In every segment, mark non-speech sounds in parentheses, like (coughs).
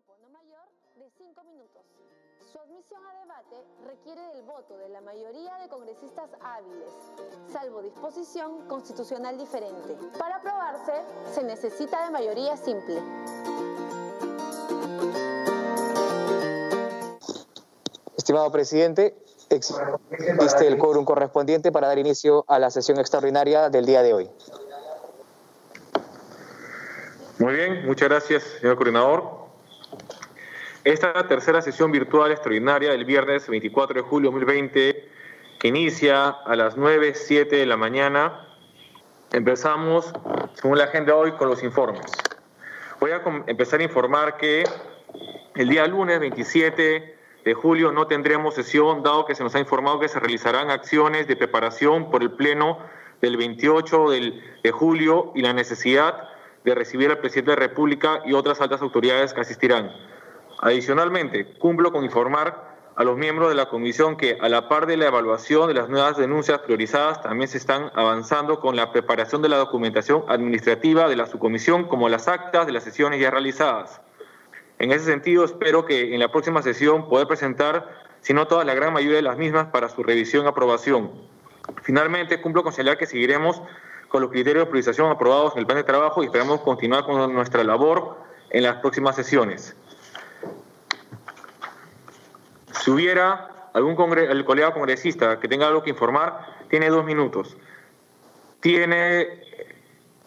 tiempo no mayor de cinco minutos. Su admisión a debate requiere del voto de la mayoría de congresistas hábiles, salvo disposición constitucional diferente. Para aprobarse, se necesita de mayoría simple. Estimado presidente, existe el quórum correspondiente para dar inicio a la sesión extraordinaria del día de hoy. Muy bien, muchas gracias, señor coordinador. Esta tercera sesión virtual extraordinaria del viernes 24 de julio de 2020, que inicia a las 9.07 de la mañana, empezamos, según la agenda hoy, con los informes. Voy a empezar a informar que el día lunes 27 de julio no tendremos sesión, dado que se nos ha informado que se realizarán acciones de preparación por el Pleno del 28 de julio y la necesidad de recibir al presidente de la República y otras altas autoridades que asistirán. Adicionalmente, cumplo con informar a los miembros de la comisión que, a la par de la evaluación de las nuevas denuncias priorizadas, también se están avanzando con la preparación de la documentación administrativa de la subcomisión, como las actas de las sesiones ya realizadas. En ese sentido, espero que en la próxima sesión poder presentar, si no toda la gran mayoría de las mismas, para su revisión y aprobación. Finalmente, cumplo con señalar que seguiremos con los criterios de priorización aprobados en el plan de trabajo y esperamos continuar con nuestra labor en las próximas sesiones. Si hubiera algún el colega congresista que tenga algo que informar, tiene dos minutos. Tiene,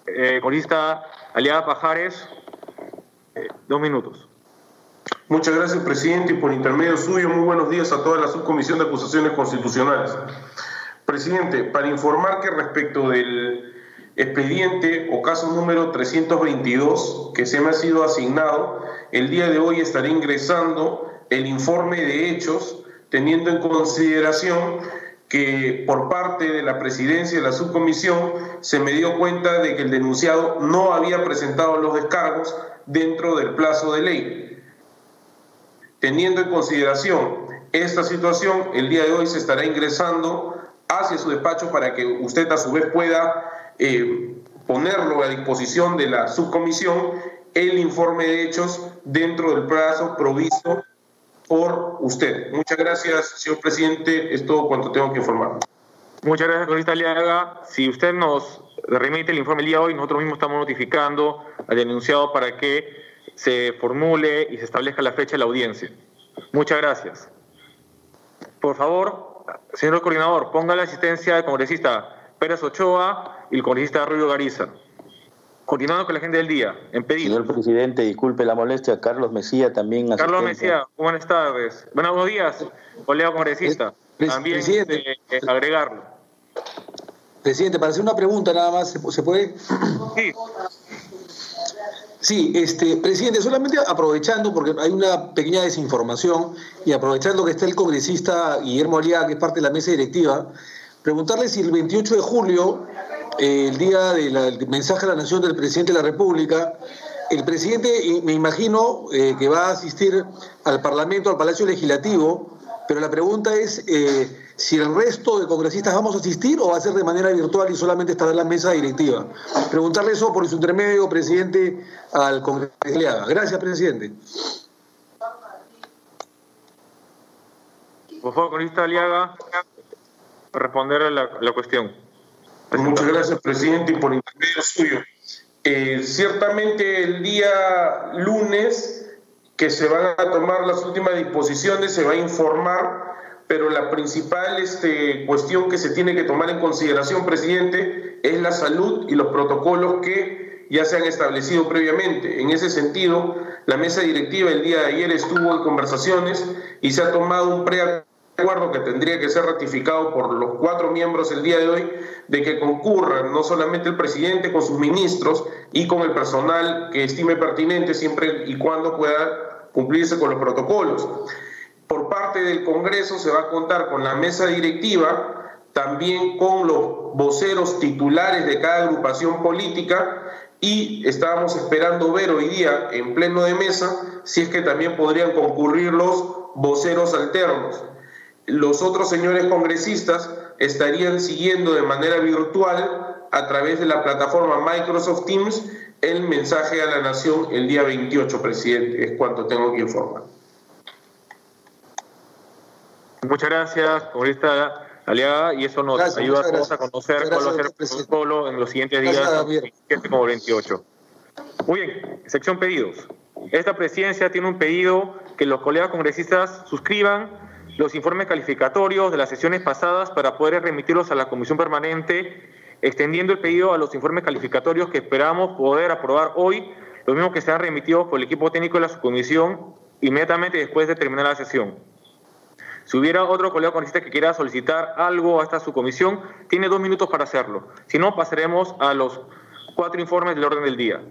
eh, congresista Aliada Pajares, eh, dos minutos. Muchas gracias, presidente, y por intermedio suyo, muy buenos días a toda la subcomisión de acusaciones constitucionales. Presidente, para informar que respecto del expediente o caso número 322 que se me ha sido asignado, el día de hoy estaré ingresando el informe de hechos, teniendo en consideración que por parte de la presidencia de la subcomisión se me dio cuenta de que el denunciado no había presentado los descargos dentro del plazo de ley. Teniendo en consideración esta situación, el día de hoy se estará ingresando hacia su despacho para que usted a su vez pueda eh, ponerlo a disposición de la subcomisión el informe de hechos dentro del plazo provisto por usted. Muchas gracias, señor presidente. Es todo cuanto tengo que informar. Muchas gracias, congresista Aliaga. Si usted nos remite el informe el día hoy, nosotros mismos estamos notificando al denunciado para que se formule y se establezca la fecha de la audiencia. Muchas gracias. Por favor, señor coordinador, ponga la asistencia del congresista Pérez Ochoa y el congresista Rubio Gariza. Continuando con la agenda del día, en pedido. Señor presidente, disculpe la molestia, Carlos Mesía también. Carlos Mesía, buenas tardes. Buenos días, colega congresista. también presidente. Eh, agregarlo. Presidente, para hacer una pregunta nada más, ¿se puede? Sí. Sí, este, presidente, solamente aprovechando, porque hay una pequeña desinformación, y aprovechando que está el congresista Guillermo Aliaga, que es parte de la mesa directiva, preguntarle si el 28 de julio, eh, el día del mensaje a la nación del presidente de la República, el presidente, me imagino, eh, que va a asistir al Parlamento, al Palacio Legislativo, pero la pregunta es eh, si el resto de congresistas vamos a asistir o va a ser de manera virtual y solamente estará en la mesa directiva. Preguntarle eso por su intermedio, presidente, al congresista. Gracias, presidente. Por favor, congresista Aliaga, responder a la, cuestión. Muchas gracias, presidente, y por intermedio suyo. Eh, ciertamente el día lunes que se van a tomar las últimas disposiciones, se va a informar, pero la principal este, cuestión que se tiene que tomar en consideración, presidente, es la salud y los protocolos que ya se han establecido previamente. En ese sentido, la mesa directiva el día de ayer estuvo en conversaciones y se ha tomado un preacuerdo que tendría que ser ratificado por los cuatro miembros el día de hoy, de que concurran no solamente el presidente con sus ministros y con el personal que estime pertinente siempre y cuando pueda cumplirse con los protocolos. Por parte del Congreso se va a contar con la mesa directiva, también con los voceros titulares de cada agrupación política y estábamos esperando ver hoy día en pleno de mesa si es que también podrían concurrir los voceros alternos. Los otros señores congresistas estarían siguiendo de manera virtual a través de la plataforma Microsoft Teams el mensaje a la nación el día 28, presidente, es cuanto tengo que informar. Muchas gracias, congresista Aliaga, y eso nos ayuda a todos a conocer cuál va a ser el protocolo en los siguientes días, 27 como 28. Muy bien, sección pedidos. Esta presidencia tiene un pedido que los colegas congresistas suscriban los informes calificatorios de las sesiones pasadas para poder remitirlos a la comisión permanente, extendiendo el pedido a los informes calificatorios que esperamos poder aprobar hoy, los mismos que sean remitidos por el equipo técnico de la subcomisión inmediatamente después de terminar la sesión. Si hubiera otro colega congresista que quiera solicitar algo a esta subcomisión, tiene dos minutos para hacerlo. Si no, pasaremos a los cuatro informes del orden del día.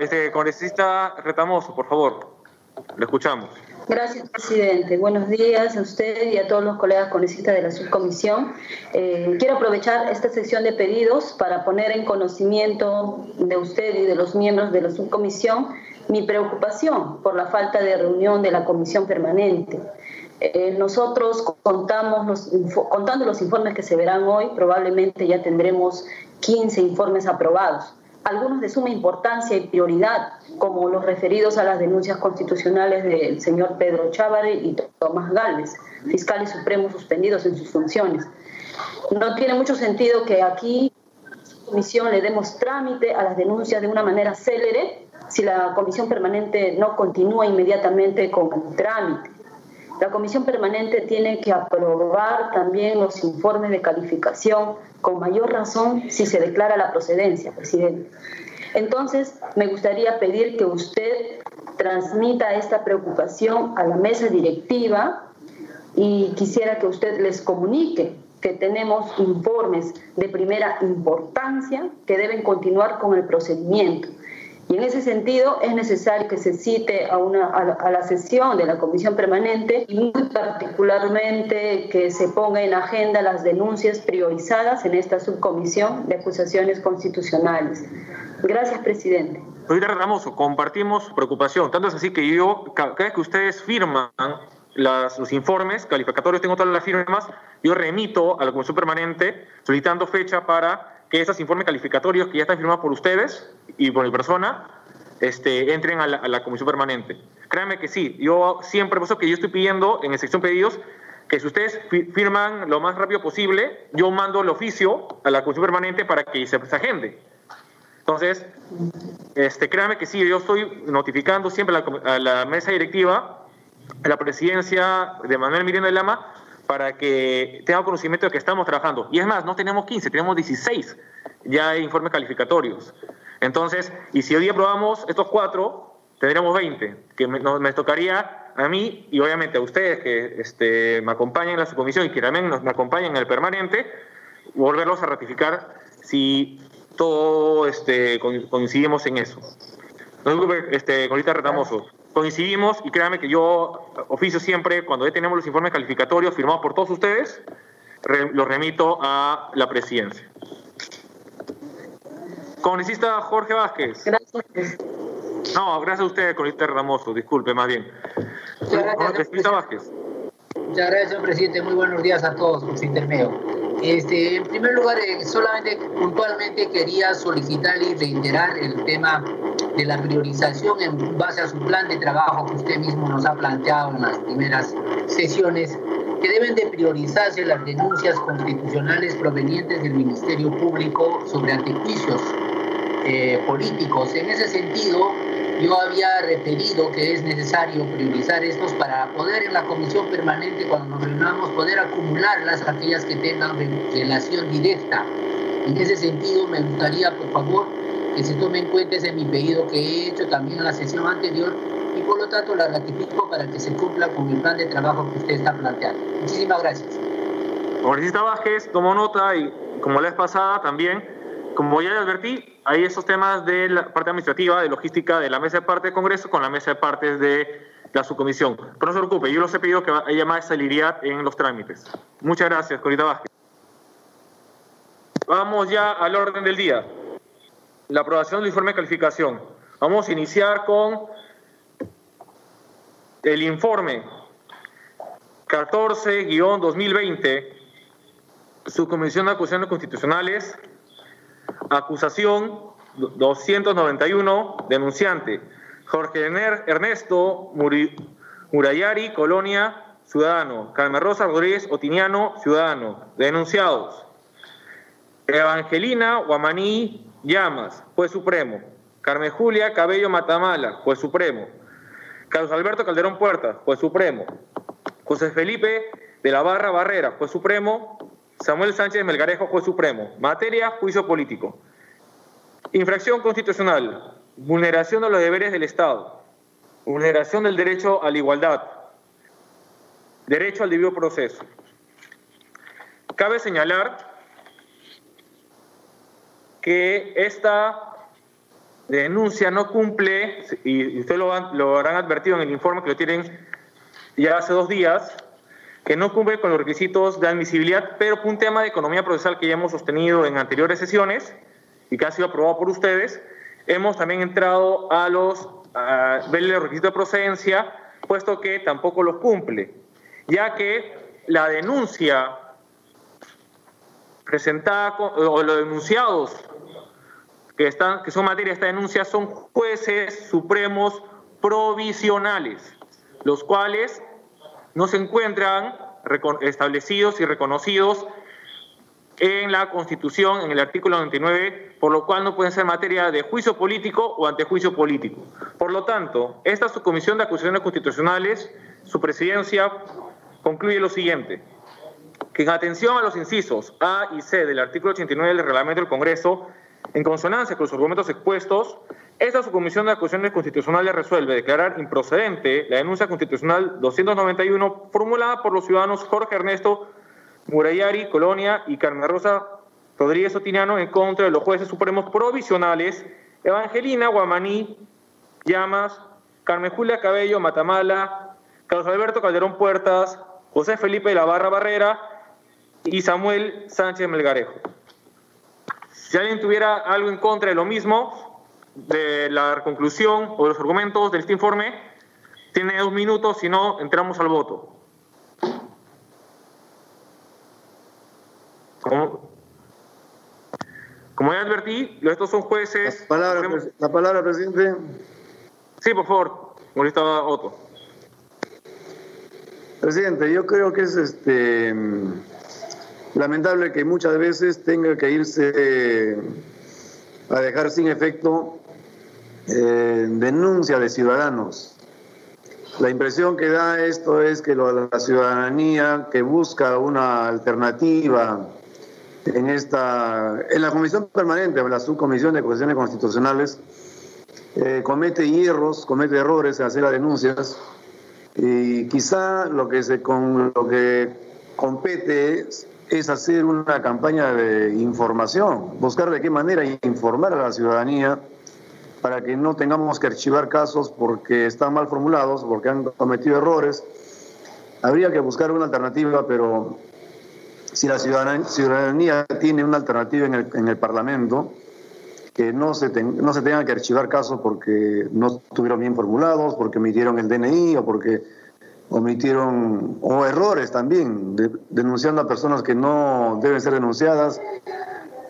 Este congresista Retamoso, por favor, le escuchamos. Gracias, presidente. Buenos días a usted y a todos los colegas congresistas de la subcomisión. Eh, quiero aprovechar esta sesión de pedidos para poner en conocimiento de usted y de los miembros de la subcomisión mi preocupación por la falta de reunión de la comisión permanente. Eh, nosotros contamos los, contando los informes que se verán hoy, probablemente ya tendremos 15 informes aprobados algunos de suma importancia y prioridad, como los referidos a las denuncias constitucionales del señor Pedro Chávez y Tomás Gálvez, fiscales supremos suspendidos en sus funciones. No tiene mucho sentido que aquí la comisión le demos trámite a las denuncias de una manera célere si la comisión permanente no continúa inmediatamente con el trámite. La comisión permanente tiene que aprobar también los informes de calificación con mayor razón si se declara la procedencia, presidente. Entonces, me gustaría pedir que usted transmita esta preocupación a la mesa directiva y quisiera que usted les comunique que tenemos informes de primera importancia que deben continuar con el procedimiento y en ese sentido es necesario que se cite a, una, a, la, sesión de la comisión permanente y muy particularmente que se ponga en agenda las denuncias priorizadas en esta subcomisión de acusaciones constitucionales. Gracias, presidente. Señora Ramoso, compartimos su preocupación. Tanto es así que yo, cada vez que ustedes firman las, los informes calificatorios, tengo todas las firmas, yo remito a la comisión permanente solicitando fecha para que esos informes calificatorios que ya están firmados por ustedes y por mi persona este, entren a la, comisión permanente. Créanme que sí, yo siempre, por eso que yo estoy pidiendo en la sección pedidos que si ustedes firman lo más rápido posible, yo mando el oficio a la comisión permanente para que se, agende. Entonces, este, créanme que sí, yo estoy notificando siempre a la, a la mesa directiva, a la presidencia de Manuel Miranda de Lama, para que tenga conocimiento de que estamos trabajando. Y es más, no tenemos 15, tenemos 16 ya hay informes calificatorios. Entonces, y si hoy día aprobamos estos cuatro, tendremos 20, que me, me, tocaría a mí y obviamente a ustedes que este, me acompañan en la subcomisión y que también nos, me acompañan en el permanente, volverlos a ratificar si todo este, coincidimos en eso. No este, Colita Retamoso coincidimos y créanme que yo oficio siempre, cuando ya tenemos los informes calificatorios firmados por todos ustedes, los remito a la presidencia. Congresista Jorge Vázquez. Gracias. No, gracias a usted, congresista Ramoso, disculpe, más bien. Congresista Vázquez. Muchas gracias, señor presidente. Muy buenos días a todos por su intermedio. Este, en primer lugar, eh, solamente puntualmente quería solicitar y reiterar el tema de la priorización en base a su plan de trabajo que usted mismo nos ha planteado en las primeras sesiones, que deben de priorizarse las denuncias constitucionales provenientes del Ministerio Público sobre antejuicios eh, políticos. En ese sentido, yo había referido que es necesario priorizar estos para poder en la comisión permanente, cuando nos reunamos, poder acumularlas aquellas que tengan relación directa. En ese sentido, me gustaría, por favor, que se tome en cuenta ese mi pedido que he hecho también en la sesión anterior y por lo tanto la ratifico para que se cumpla con el plan de trabajo que usted está planteando. Muchísimas gracias. Congresista Vázquez, tomo nota y como la vez pasada también, como ya le advertí, hay esos temas de la parte administrativa, de logística de la mesa de parte del Congreso con la mesa de partes de la subcomisión. Pero no se preocupe, yo los he pedido que haya más celeridad en los trámites. Muchas gracias, Corita Vázquez. Vamos ya al orden del día. La aprobación del informe de calificación. Vamos a iniciar con el informe 14-2020, Subcomisión de Acusaciones Constitucionales, Acusación 291, denunciante Jorge Ernesto Murayari, Colonia, ciudadano. Carmen Rosa Rodríguez Otiniano, ciudadano. Denunciados. Evangelina Guamaní Llamas, juez supremo. Carmen Julia Cabello Matamala, juez supremo. Carlos Alberto Calderón Puerta, juez supremo. José Felipe de la Barra Barrera, juez supremo. Samuel Sánchez Melgarejo, juez supremo. Materia, juicio político. Infracción constitucional. Vulneración de los deberes del Estado. Vulneración del derecho a la igualdad. Derecho al debido proceso. Cabe señalar que esta denuncia no cumple, y ustedes lo, lo habrán advertido en el informe que lo tienen ya hace dos días, que no cumple con los requisitos de admisibilidad, pero un tema de economía procesal que ya hemos sostenido en anteriores sesiones y que ha sido aprobado por ustedes, hemos también entrado a los ver los requisitos de procedencia, puesto que tampoco los cumple, ya que la denuncia presentada o los denunciados que, están, que son materia de esta denuncia son jueces supremos provisionales, los cuales no se encuentran establecidos y reconocidos en la Constitución, en el artículo 99, por lo cual no pueden ser materia de juicio político o antejuicio político. Por lo tanto, esta subcomisión de acusaciones constitucionales, su presidencia concluye lo siguiente, que en atención a los incisos A y C del artículo 89 del reglamento del Congreso, en consonancia con los argumentos expuestos, esta subcomisión de acusaciones constitucionales resuelve declarar improcedente la denuncia constitucional 291 formulada por los ciudadanos Jorge Ernesto Murayari, Colonia y Carmen Rosa Rodríguez Otiniano en contra de los jueces supremos provisionales Evangelina Guamaní, Llamas, Carmen Julia Cabello Matamala, Carlos Alberto Calderón Puertas, José Felipe de la Barra Barrera y Samuel Sánchez Melgarejo. Si alguien tuviera algo en contra de lo mismo, de la conclusión o de los argumentos de este informe, tiene dos minutos, si no, entramos al voto. Como, como ya advertí, estos son jueces... La palabra, la palabra presidente. Sí, por favor, Mauricio Otto. Presidente, yo creo que es este lamentable que muchas veces tenga que irse eh, a dejar sin efecto eh, denuncia de ciudadanos. La impresión que da esto es que la ciudadanía que busca una alternativa en esta en la comisión permanente, en la subcomisión de cuestiones constitucionales, eh, comete hierros, comete errores en hacer las denuncias y quizá lo que se con lo que compete es es hacer una campaña de información, buscar de qué manera informar a la ciudadanía para que no tengamos que archivar casos porque están mal formulados, porque han cometido errores. Habría que buscar una alternativa, pero si la ciudadanía, tiene una alternativa en el, en el Parlamento, que no se, no se tengan que archivar casos porque no estuvieron bien formulados, porque emitieron el DNI o porque omitieron, o errores también, denunciando a personas que no deben ser denunciadas,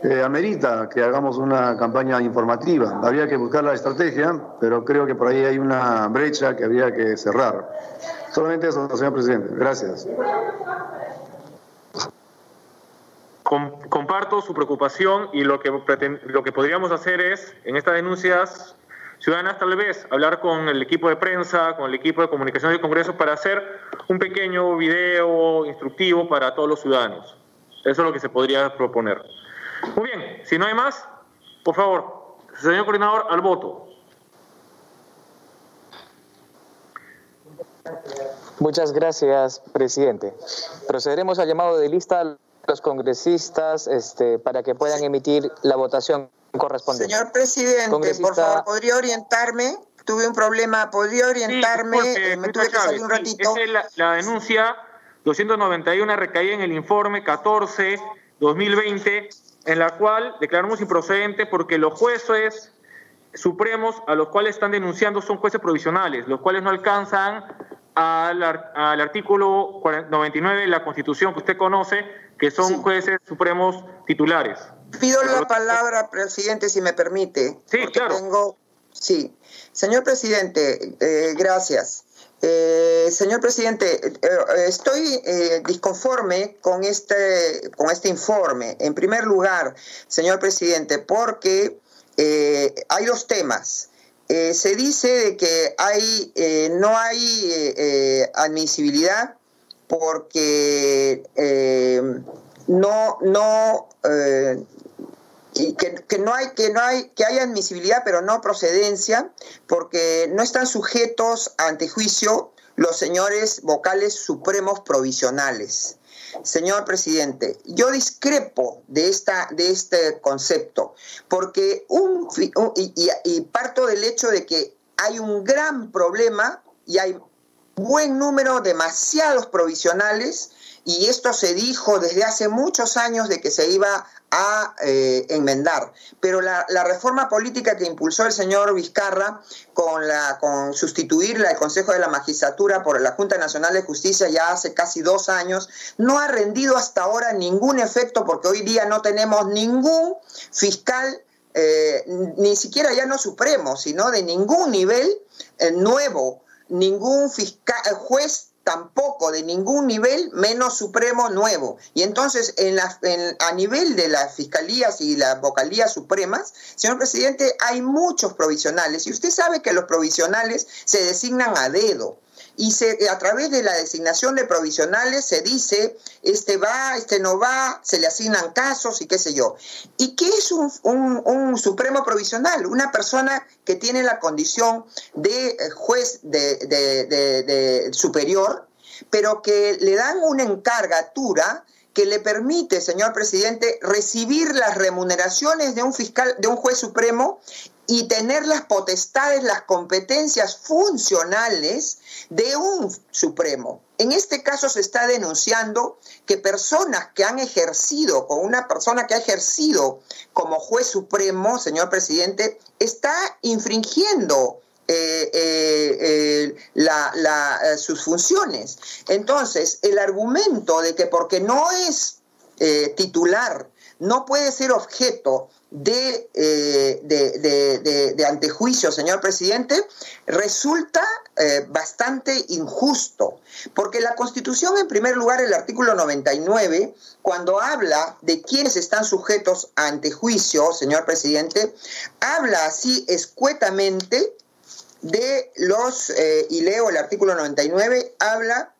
eh, amerita que hagamos una campaña informativa. Había que buscar la estrategia, pero creo que por ahí hay una brecha que había que cerrar. Solamente eso, señor presidente. Gracias. Comparto su preocupación y lo que, lo que podríamos hacer es, en estas denuncias, ciudadanas tal vez hablar con el equipo de prensa, con el equipo de comunicación del Congreso para hacer un pequeño video instructivo para todos los ciudadanos. Eso es lo que se podría proponer. Muy bien, si no hay más, por favor, señor coordinador, al voto. Muchas gracias, presidente. Procederemos al llamado de lista a los congresistas este, para que puedan emitir la votación correspondiente. Señor presidente, por favor, ¿podría orientarme? Tuve un problema, ¿podría orientarme? Eh, me tuve que salir un ratito. es la, la denuncia 291 recaía en el informe 14-2020, en la cual declaramos improcedente porque los jueces supremos a los cuales están denunciando son jueces provisionales, los cuales no alcanzan al, al artículo 99 de la Constitución que usted conoce, que son jueces supremos titulares. Pido la palabra, presidente, si me permite. Sí, claro. Tengo... Sí. Señor presidente, eh, gracias. Eh, señor presidente, eh, estoy disconforme con este, con este informe. En primer lugar, señor presidente, porque hay dos temas. se dice de que hay, no hay admisibilidad porque no, no, y que, no hay que no hay que hay admisibilidad pero no procedencia porque no están sujetos ante juicio los señores vocales supremos provisionales. Señor presidente, yo discrepo de, esta, de este concepto, porque un, y, y parto del hecho de que hay un gran problema y hay buen número, demasiados provisionales, y esto se dijo desde hace muchos años de que se iba a eh, enmendar. Pero la, reforma política que impulsó el señor Vizcarra con, la, con sustituir el Consejo de la Magistratura por la Junta Nacional de Justicia ya hace casi dos años, no ha rendido hasta ahora ningún efecto porque hoy día no tenemos ningún fiscal, eh, ni siquiera ya no supremo, sino de ningún nivel eh, nuevo, ningún fiscal, juez tampoco de ningún nivel menos supremo nuevo. Y entonces, en la, a nivel de las fiscalías y las vocalías supremas, señor presidente, hay muchos provisionales. Y usted sabe que los provisionales se designan a dedo y se, a través de la designación de provisionales se dice, este va, este no va, se le asignan casos y qué sé yo. ¿Y qué es un, un, supremo provisional? Una persona que tiene la condición de eh, juez de, de, de superior, pero que le dan una encargatura que le permite, señor presidente, recibir las remuneraciones de un fiscal, de un juez supremo y tener las potestades, las competencias funcionales de un Supremo. En este caso se está denunciando que personas que han ejercido, con una persona que ha ejercido como juez supremo, señor presidente, está infringiendo eh, eh, eh, sus funciones. Entonces, el argumento de que porque no es titular, no puede ser objeto eh, de, de, antejuicio, señor presidente, resulta eh, bastante injusto, porque la Constitución, en primer lugar, el artículo 99, cuando habla de quienes están sujetos a antejuicio, señor presidente, habla así escuetamente de los, eh, y leo el artículo 99, habla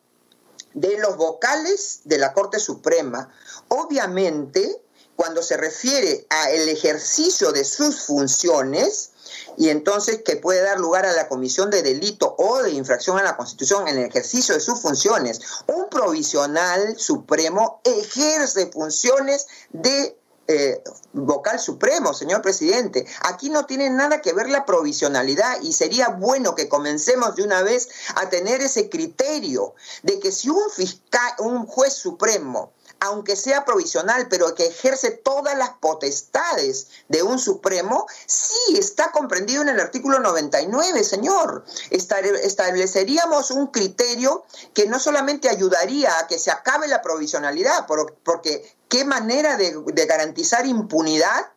de los vocales de la Corte Suprema. Obviamente, cuando se refiere al ejercicio de sus funciones, y entonces que puede dar lugar a la comisión de delito o de infracción a la Constitución en el ejercicio de sus funciones. Un provisional supremo ejerce funciones de eh, vocal supremo, señor presidente. Aquí no tiene nada que ver la provisionalidad y sería bueno que comencemos de una vez a tener ese criterio de que si un fiscal, un juez supremo aunque sea provisional, pero que ejerce todas las potestades de un Supremo, sí está comprendido en el artículo 99, señor. Estableceríamos un criterio que no solamente ayudaría a que se acabe la provisionalidad, porque qué manera de, garantizar impunidad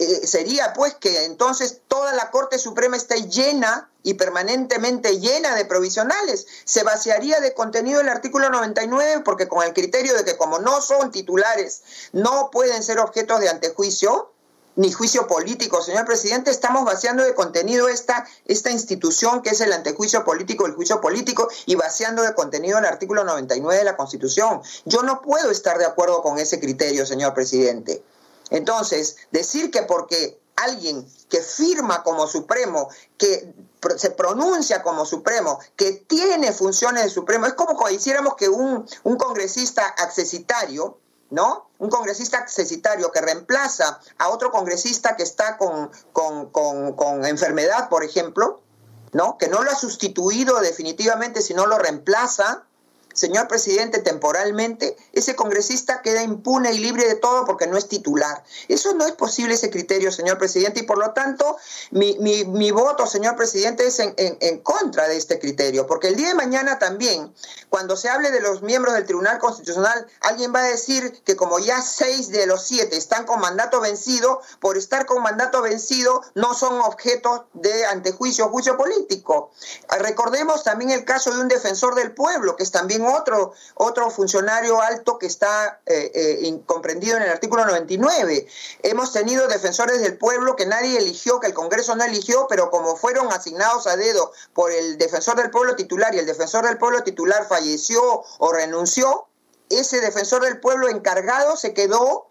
eh, sería pues que entonces toda la Corte Suprema esté llena y permanentemente llena de provisionales. Se vaciaría de contenido el artículo 99 porque con el criterio de que como no son titulares, no pueden ser objetos de antejuicio ni juicio político, señor presidente, estamos vaciando de contenido esta, esta institución que es el antejuicio político, el juicio político, y vaciando de contenido el artículo 99 de la Constitución. Yo no puedo estar de acuerdo con ese criterio, señor presidente. Entonces, decir que porque alguien que firma como supremo, que se pronuncia como supremo, que tiene funciones de supremo, es como si hiciéramos que un, congresista accesitario, ¿no? Un congresista accesitario que reemplaza a otro congresista que está con, con, enfermedad, por ejemplo, ¿no? Que no lo ha sustituido definitivamente, sino lo reemplaza, señor presidente, temporalmente, ese congresista queda impune y libre de todo porque no es titular. Eso no es posible, ese criterio, señor presidente, y por lo tanto, mi, mi, voto, señor presidente, es en, en, contra de este criterio, porque el día de mañana también, cuando se hable de los miembros del Tribunal Constitucional, alguien va a decir que como ya seis de los siete están con mandato vencido, por estar con mandato vencido no son objeto de antejuicio o juicio político. Recordemos también el caso de un defensor del pueblo, que es también otro, otro funcionario alto que está eh, eh, comprendido en el artículo 99. Hemos tenido defensores del pueblo que nadie eligió, que el Congreso no eligió, pero como fueron asignados a dedo por el defensor del pueblo titular y el defensor del pueblo titular falleció o renunció, ese defensor del pueblo encargado se quedó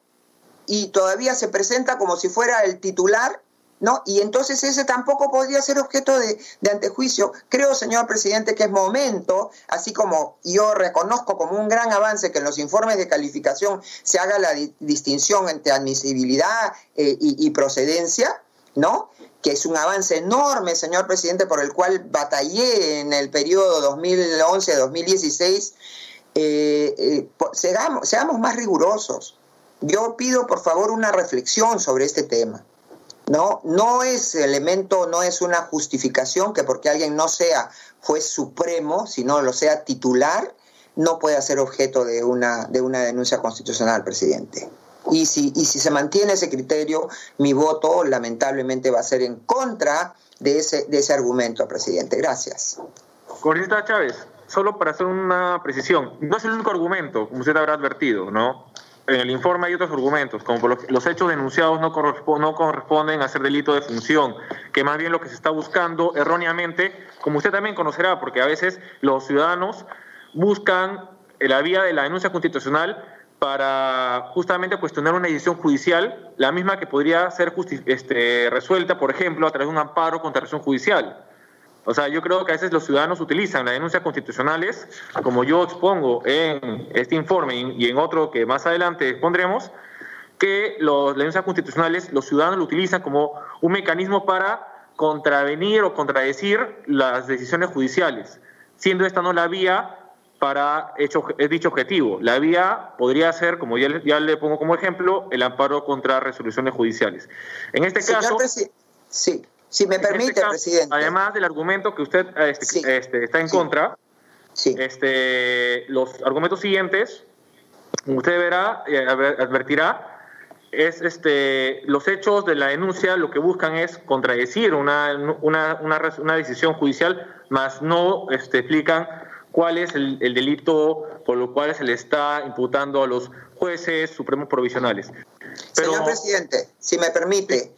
y todavía se presenta como si fuera el titular ¿no? Y entonces ese tampoco podría ser objeto de, antejuicio. Creo, señor presidente, que es momento, así como yo reconozco como un gran avance que en los informes de calificación se haga la distinción entre admisibilidad eh, y, procedencia, ¿no? que es un avance enorme, señor presidente, por el cual batallé en el periodo 2011-2016, eh, eh, seamos, seamos más rigurosos. Yo pido, por favor, una reflexión sobre este tema. ¿No? No es elemento, no es una justificación que porque alguien no sea juez supremo, sino lo sea titular, no puede ser objeto de una, de una denuncia constitucional, presidente. Y si, y si se mantiene ese criterio, mi voto lamentablemente va a ser en contra de ese, de ese argumento, presidente. Gracias. Corita Chávez, solo para hacer una precisión, no es el único argumento, como usted habrá advertido, ¿no? En el informe hay otros argumentos, como los hechos denunciados no, no corresponden a ser delito de función, que más bien lo que se está buscando erróneamente, como usted también conocerá, porque a veces los ciudadanos buscan la vía de la denuncia constitucional para justamente cuestionar una decisión judicial, la misma que podría ser este, resuelta, por ejemplo, a través de un amparo contra decisión judicial. O sea, yo creo que a veces los ciudadanos utilizan las denuncias constitucionales, como yo expongo en este informe y en otro que más adelante expondremos, que los, las denuncias constitucionales los ciudadanos lo utilizan como un mecanismo para contravenir o contradecir las decisiones judiciales, siendo esta no la vía para hecho, dicho objetivo. La vía podría ser, como ya, ya le pongo como ejemplo, el amparo contra resoluciones judiciales. En este caso... Sí. Si me este permite, presidente. Además del argumento que usted este, este, está en contra, Este, los argumentos siguientes, usted verá, eh, advertirá, es este, los hechos de la denuncia lo que buscan es contradecir una, una, una, decisión judicial, más no este, explican cuál es el, el, delito por lo cual se le está imputando a los jueces supremos provisionales. Señor presidente, si me permite,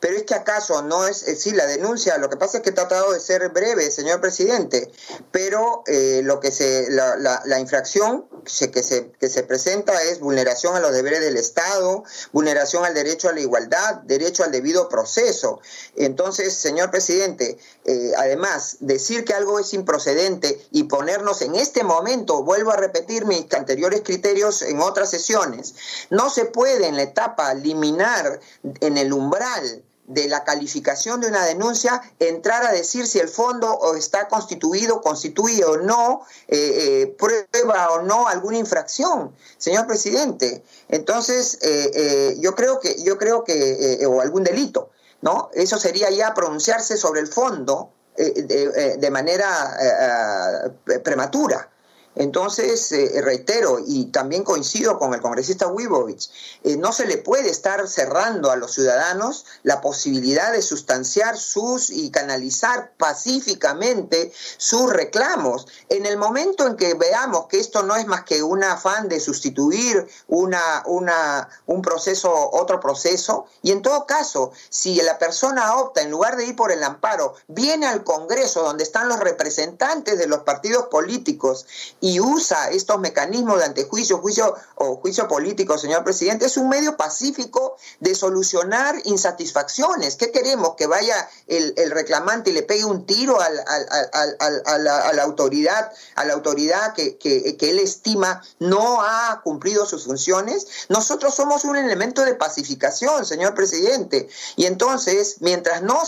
pero es que acaso no es, sí, la denuncia, lo que pasa es que he tratado de ser breve, señor presidente, pero eh, lo que se, la, la, infracción que se, que se presenta es vulneración a los deberes del Estado, vulneración al derecho a la igualdad, derecho al debido proceso. Entonces, señor presidente, eh, además, decir que algo es improcedente y ponernos en este momento, vuelvo a repetir mis anteriores criterios en otras sesiones, no se puede en la etapa eliminar en el umbral de la calificación de una denuncia, entrar a decir si el fondo está constituido, constituye o no, eh, eh, prueba o no alguna infracción, señor presidente. Entonces, eh, yo creo que, yo creo que, o algún delito, ¿no? Eso sería ya pronunciarse sobre el fondo de manera prematura. Entonces, eh, reitero, y también coincido con el congresista Wibovich, eh, no se le puede estar cerrando a los ciudadanos la posibilidad de sustanciar sus y canalizar pacíficamente sus reclamos. En el momento en que veamos que esto no es más que un afán de sustituir una, una, un proceso, otro proceso, y en todo caso, si la persona opta, en lugar de ir por el amparo, viene al Congreso donde están los representantes de los partidos políticos, y usa estos mecanismos de antejuicio, juicio o juicio político, señor presidente, es un medio pacífico de solucionar insatisfacciones. ¿Qué queremos? Que vaya el, reclamante y le pegue un tiro a, la, autoridad, a la autoridad que, que, él estima no ha cumplido sus funciones. Nosotros somos un elemento de pacificación, señor presidente. Y entonces, mientras no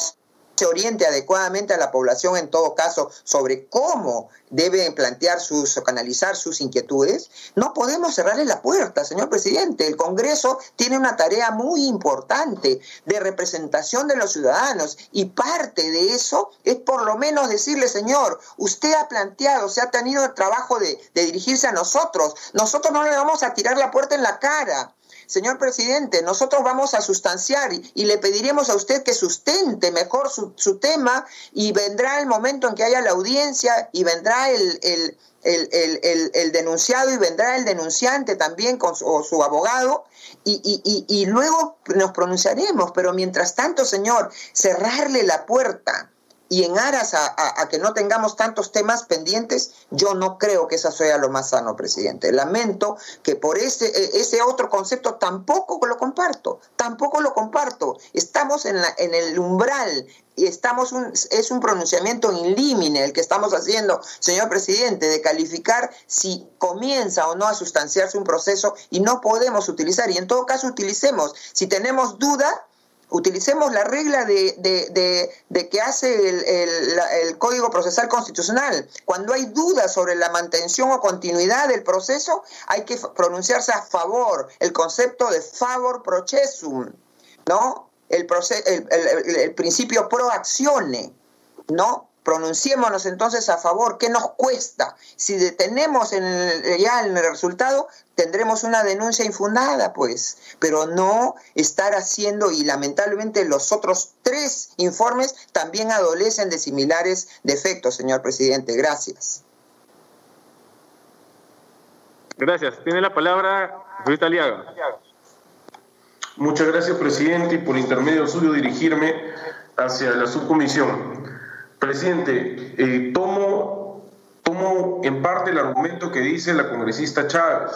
se oriente adecuadamente a la población en todo caso sobre cómo deben plantear sus o canalizar sus inquietudes, no podemos cerrarle la puerta, señor presidente. El Congreso tiene una tarea muy importante de representación de los ciudadanos y parte de eso es por lo menos decirle, señor, usted ha planteado, se ha tenido el trabajo de, de dirigirse a nosotros, nosotros no le vamos a tirar la puerta en la cara. Señor presidente, nosotros vamos a sustanciar y, le pediremos a usted que sustente mejor su, tema y vendrá el momento en que haya la audiencia y vendrá el, el, denunciado y vendrá el denunciante también con su, su abogado y, y, y, luego nos pronunciaremos. Pero mientras tanto, señor, cerrarle la puerta y en aras a, que no tengamos tantos temas pendientes, yo no creo que eso sea lo más sano, presidente. Lamento que por ese, e, otro concepto tampoco lo comparto, tampoco lo comparto. Estamos en, la, en el umbral y estamos un, es un pronunciamiento in limine el que estamos haciendo, señor presidente, de calificar si comienza o no a sustanciarse un proceso y no podemos utilizar, y en todo caso utilicemos, si tenemos duda, utilicemos la regla de, que hace el, Código Procesal Constitucional. Cuando hay dudas sobre la mantención o continuidad del proceso, hay que pronunciarse a favor, el concepto de favor processum, ¿no? El, el principio pro accione, ¿no? Pronunciémonos entonces a favor. ¿Qué nos cuesta? Si detenemos en ya en el resultado, tendremos una denuncia infundada, pues. Pero no estar haciendo, y lamentablemente los otros tres informes también adolecen de similares defectos, señor presidente. Gracias. Gracias. Tiene la palabra Luis Aliaga. Muchas gracias, presidente, y por intermedio suyo dirigirme hacia la subcomisión. Presidente, eh, tomo, tomo en parte el argumento que dice la congresista Chávez.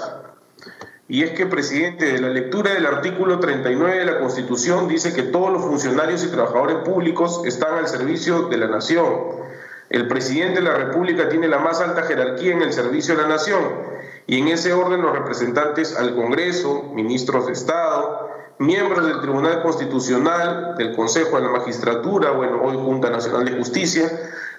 Y es que, presidente, de la lectura del artículo 39 de la Constitución dice que todos los funcionarios y trabajadores públicos están al servicio de la nación. El presidente de la República tiene la más alta jerarquía en el servicio de la nación y en ese orden los representantes al Congreso, ministros de Estado, miembros del Tribunal Constitucional, del Consejo de la Magistratura, bueno, hoy Junta Nacional de Justicia,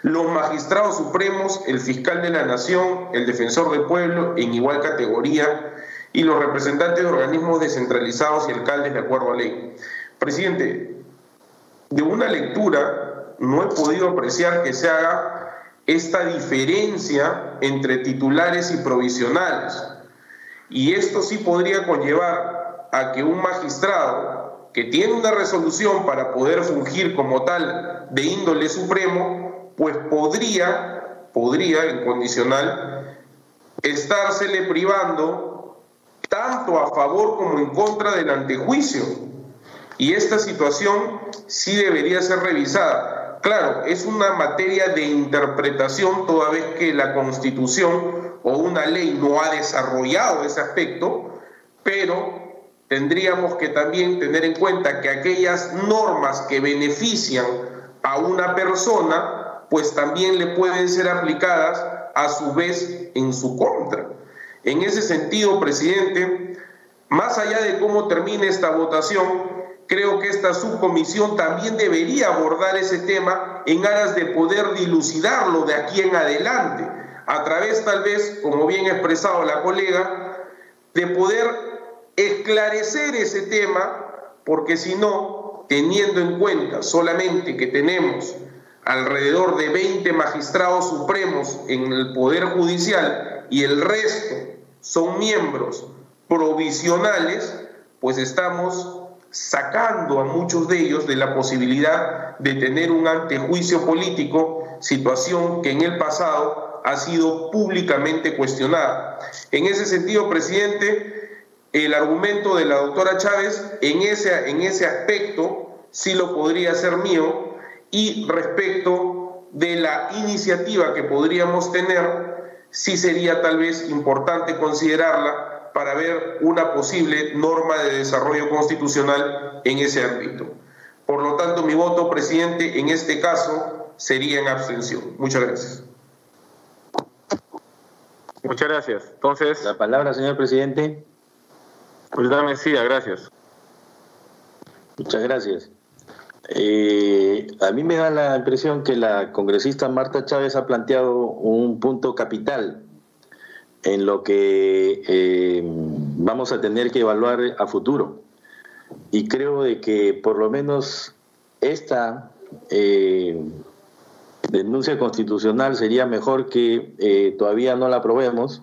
los magistrados supremos, el fiscal de la Nación, el defensor del pueblo en igual categoría y los representantes de organismos descentralizados y alcaldes de acuerdo a ley. Presidente, de una lectura no he podido apreciar que se haga esta diferencia entre titulares y provisionales. Y esto sí podría conllevar a que un magistrado que tiene una resolución para poder fungir como tal de índole supremo, pues podría, podría en condicional, estársele privando tanto a favor como en contra del antejuicio. Y esta situación sí debería ser revisada. Claro, es una materia de interpretación toda vez que la constitución o una ley no ha desarrollado ese aspecto, pero tendríamos que también tener en cuenta que aquellas normas que benefician a una persona, pues también le pueden ser aplicadas a su vez en su contra. En ese sentido, presidente, más allá de cómo termine esta votación, creo que esta subcomisión también debería abordar ese tema en aras de poder dilucidarlo de aquí en adelante, a través tal vez, como bien expresado la colega, de poder esclarecer ese tema, porque si no, teniendo en cuenta solamente que tenemos alrededor de 20 magistrados supremos en el Poder Judicial y el resto son miembros provisionales, pues estamos sacando a muchos de ellos de la posibilidad de tener un antejuicio político, situación que en el pasado ha sido públicamente cuestionada. En ese sentido, presidente, el argumento de la doctora Chávez en ese, en ese aspecto sí lo podría hacer mío y respecto de la iniciativa que podríamos tener, sí sería tal vez importante considerarla para ver una posible norma de desarrollo constitucional en ese ámbito. Por lo tanto, mi voto, presidente, en este caso sería en abstención. Muchas gracias. Muchas gracias. Entonces. La palabra, señor presidente. Pues dame sí, gracias. Muchas gracias. Eh, a mí me da la impresión que la congresista Marta Chávez ha planteado un punto capital en lo que eh, vamos a tener que evaluar a futuro. Y creo de que por lo menos esta eh, denuncia constitucional sería mejor que todavía no la aprobemos,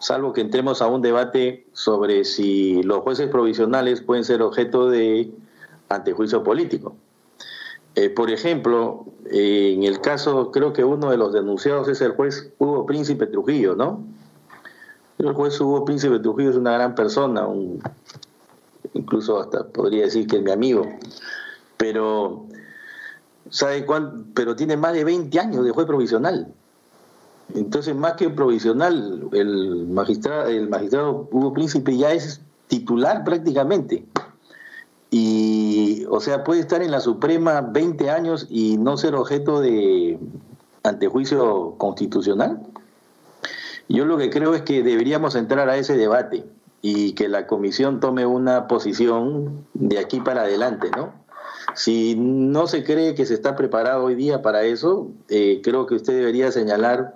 salvo que entremos a un debate sobre si los jueces provisionales pueden ser objeto de antejuicio político. Eh, por ejemplo, eh, en el caso, creo que uno de los denunciados es el juez Hugo Príncipe Trujillo, ¿no? El juez Hugo Príncipe Trujillo es una gran persona, un, incluso hasta podría decir que es mi amigo, pero ¿sabe cuánto? Pero tiene más de 20 años de juez provisional. Entonces, más que provisional, el magistrado, el magistrado Hugo Príncipe ya es titular prácticamente. Y, o sea, puede estar en la Suprema 20 años y no ser objeto de antejuicio constitucional. Yo lo que creo es que deberíamos entrar a ese debate y que la comisión tome una posición de aquí para adelante, ¿no? Si no se cree que se está preparado hoy día para eso, eh, creo que usted debería señalar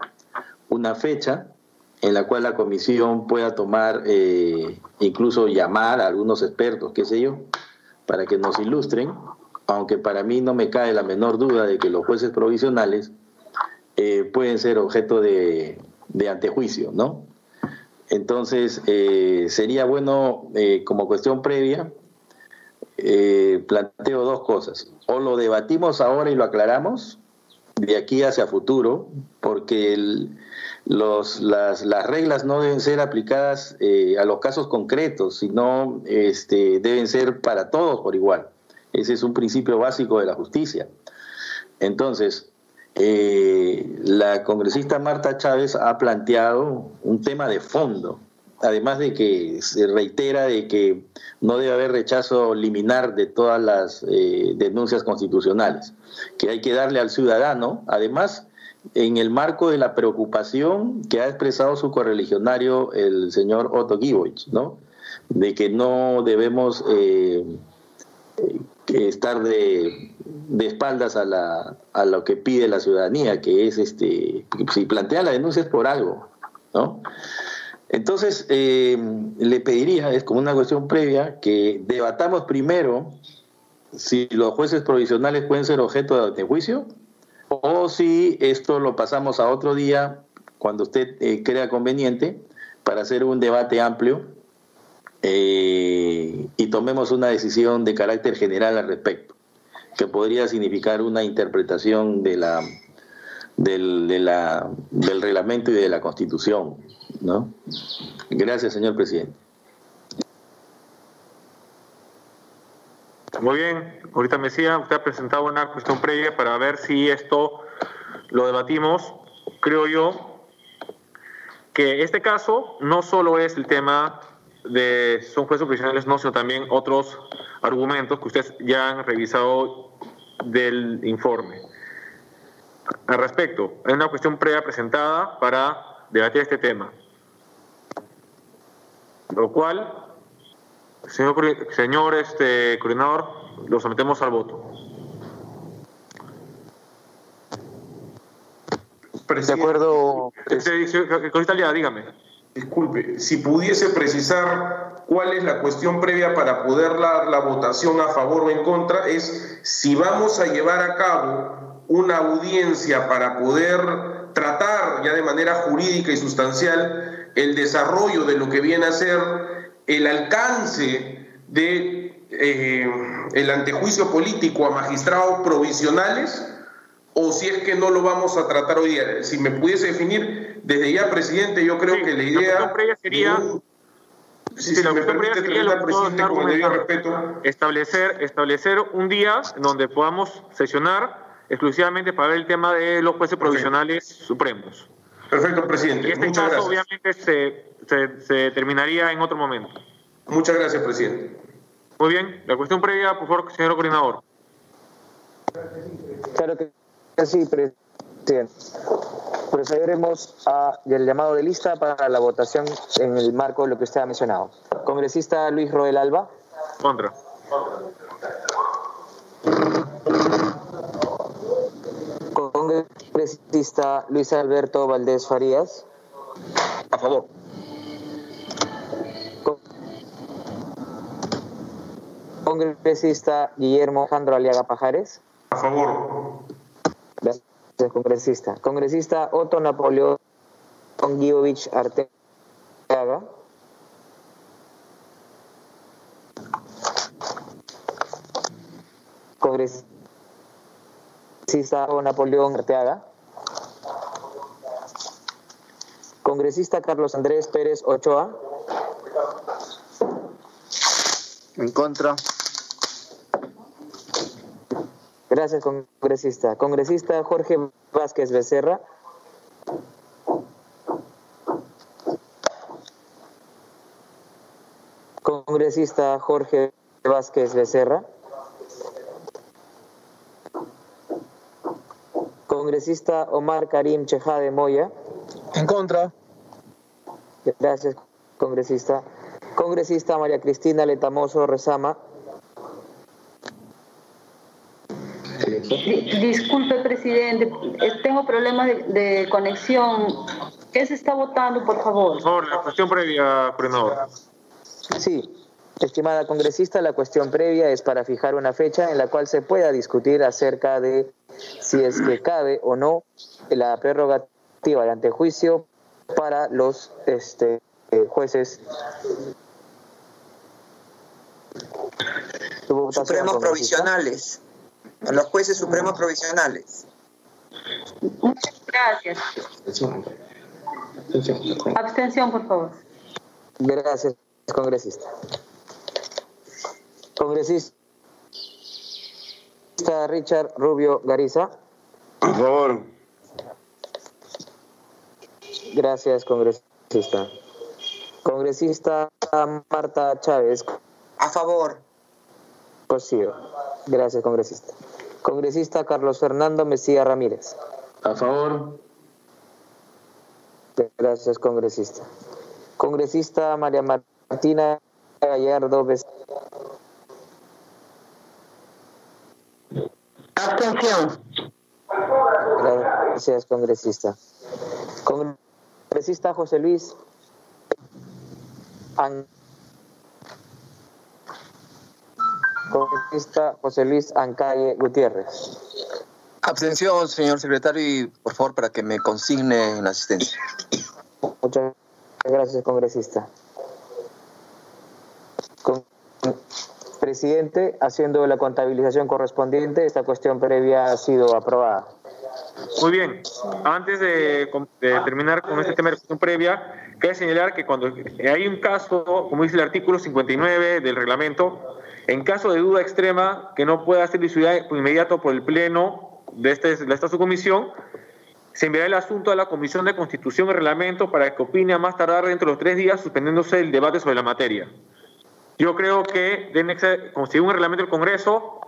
una fecha en la cual la comisión pueda tomar, eh, incluso llamar a algunos expertos, qué sé yo, para que nos ilustren, aunque para mí no me cae la menor duda de que los jueces provisionales eh, pueden ser objeto de, antejuicio, ¿no? Entonces, eh, sería bueno, como cuestión previa, planteo dos cosas. O lo debatimos ahora y lo aclaramos, de aquí hacia futuro, porque las, reglas no deben ser aplicadas eh, a los casos concretos, sino este, deben ser para todos por igual. Ese es un principio básico de la justicia. Entonces, eh, la congresista Marta Chávez ha planteado un tema de fondo, además de que se reitera de que no debe haber rechazo liminar de todas las eh, denuncias constitucionales, que hay que darle al ciudadano, además, en el marco de la preocupación que ha expresado su correligionario, el señor Otto Giboich, ¿no? De que no debemos eh, eh, estar de, espaldas a, a lo que pide la ciudadanía, que es, este, si plantea la denuncia es por algo, ¿no? Entonces, eh, le pediría, es como una cuestión previa, que debatamos primero si los jueces provisionales pueden ser objeto de juicio o si esto lo pasamos a otro día, cuando usted eh, crea conveniente, para hacer un debate amplio eh, y tomemos una decisión de carácter general al respecto, que podría significar una interpretación de la, del, de la, del reglamento y de la constitución. ¿No? Gracias, señor presidente. Muy bien, ahorita me decía, usted ha presentado una cuestión previa para ver si esto lo debatimos. Creo yo que este caso no solo es el tema de son jueces profesionales, no, sino también otros argumentos que ustedes ya han revisado del informe. Al respecto, hay una cuestión previa presentada para debatir este tema. Lo cual Señor, señor este, coordinador, lo sometemos al voto. de acuerdo. Italia, dígame. Disculpe, si pudiese precisar cuál es la cuestión previa para poder dar la votación a favor o en contra, es si vamos a llevar a cabo una audiencia para poder tratar ya de manera jurídica y sustancial el desarrollo de lo que viene a ser el alcance de eh, el antejuicio político a magistrados provisionales o si es que no lo vamos a tratar hoy día. Si me pudiese definir desde ya, presidente, yo creo que la idea... sería... si, la presidente, con el respeto. Establecer, establecer un día donde podamos sesionar exclusivamente para ver el tema de los jueces provisionales supremos. Perfecto, presidente. Y este caso, obviamente, se, se, terminaría en otro momento. Muchas gracias, presidente. Muy bien. La cuestión previa, por favor, señor coordinador. Claro que sí, presidente. Procederemos al llamado de lista para la votación en el marco de lo que usted ha mencionado. Congresista Luis Roel Alba. Contra. Congresista Luis Alberto Valdés Farías. A favor. Congresista Guillermo Alejandro Aliaga Pajares. A favor. Gracias, congresista. Congresista Otto Napoleón Guiovich Arteaga. Congresista Napoleón Arteaga. Congresista Carlos Andrés Pérez Ochoa. En contra. Gracias, congresista. Congresista Jorge Vázquez Becerra. Congresista Jorge Vázquez Becerra. Congresista Omar Karim Chejade Moya. En contra. Gracias, congresista. Congresista María Cristina Letamoso Rezama. Disculpe, presidente, tengo problemas de, de, conexión. ¿Qué se está votando, por favor? Por favor, la cuestión previa, coordinador. Sí, estimada congresista, la cuestión previa es para fijar una fecha en la cual se pueda discutir acerca de si es que cabe o no la prerrogativa de antejuicio para los este, jueces. Supremos provisionales. Los jueces supremos provisionales. Muchas gracias. Abstención por favor. Gracias congresista. Congresista Richard Rubio Gariza a favor gracias congresista Congresista Marta Chávez. A favor. Cosío. Gracias, congresista. Congresista Carlos Fernando Mesía Ramírez. A favor. Gracias, congresista. Congresista María Martina Gallardo Abstención. Gracias, congresista. Congresista José Luis An... Congresista José Luis Ancalle Gutiérrez. Abstención, señor secretario, y por favor para que me consigne en asistencia. Muchas gracias, congresista. Presidente, haciendo la contabilización correspondiente, esta cuestión previa ha sido aprobada. Muy bien. Antes de, terminar con este tema de cuestión previa, cabe señalar que cuando hay un caso, como dice el artículo 59 del reglamento, en caso de duda extrema que no pueda ser dilucidada inmediato por el Pleno de, este, de esta subcomisión, se enviará el asunto a la Comisión de Constitución y Reglamento para que opine a más tardar dentro de los tres días, suspendiéndose el debate sobre la materia. Yo creo que, como según el reglamento del Congreso,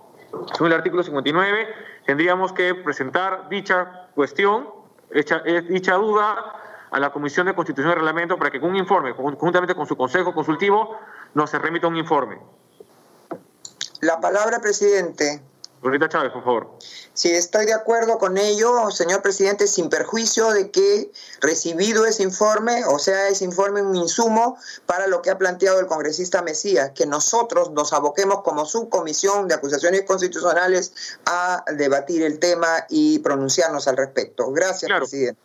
según el artículo 59, tendríamos que presentar dicha cuestión, dicha, dicha duda a la Comisión de Constitución y Reglamento para que con un informe, conjuntamente con su Consejo Consultivo, nos remita un informe. La palabra, presidente. Rosita Chávez, por favor. Sí, estoy de acuerdo con ello, señor presidente, sin perjuicio de que recibido ese informe, o sea, ese informe un insumo para lo que ha planteado el congresista Mesías, que nosotros nos aboquemos como subcomisión de acusaciones constitucionales a debatir el tema y pronunciarnos al respecto. Gracias, claro. presidente.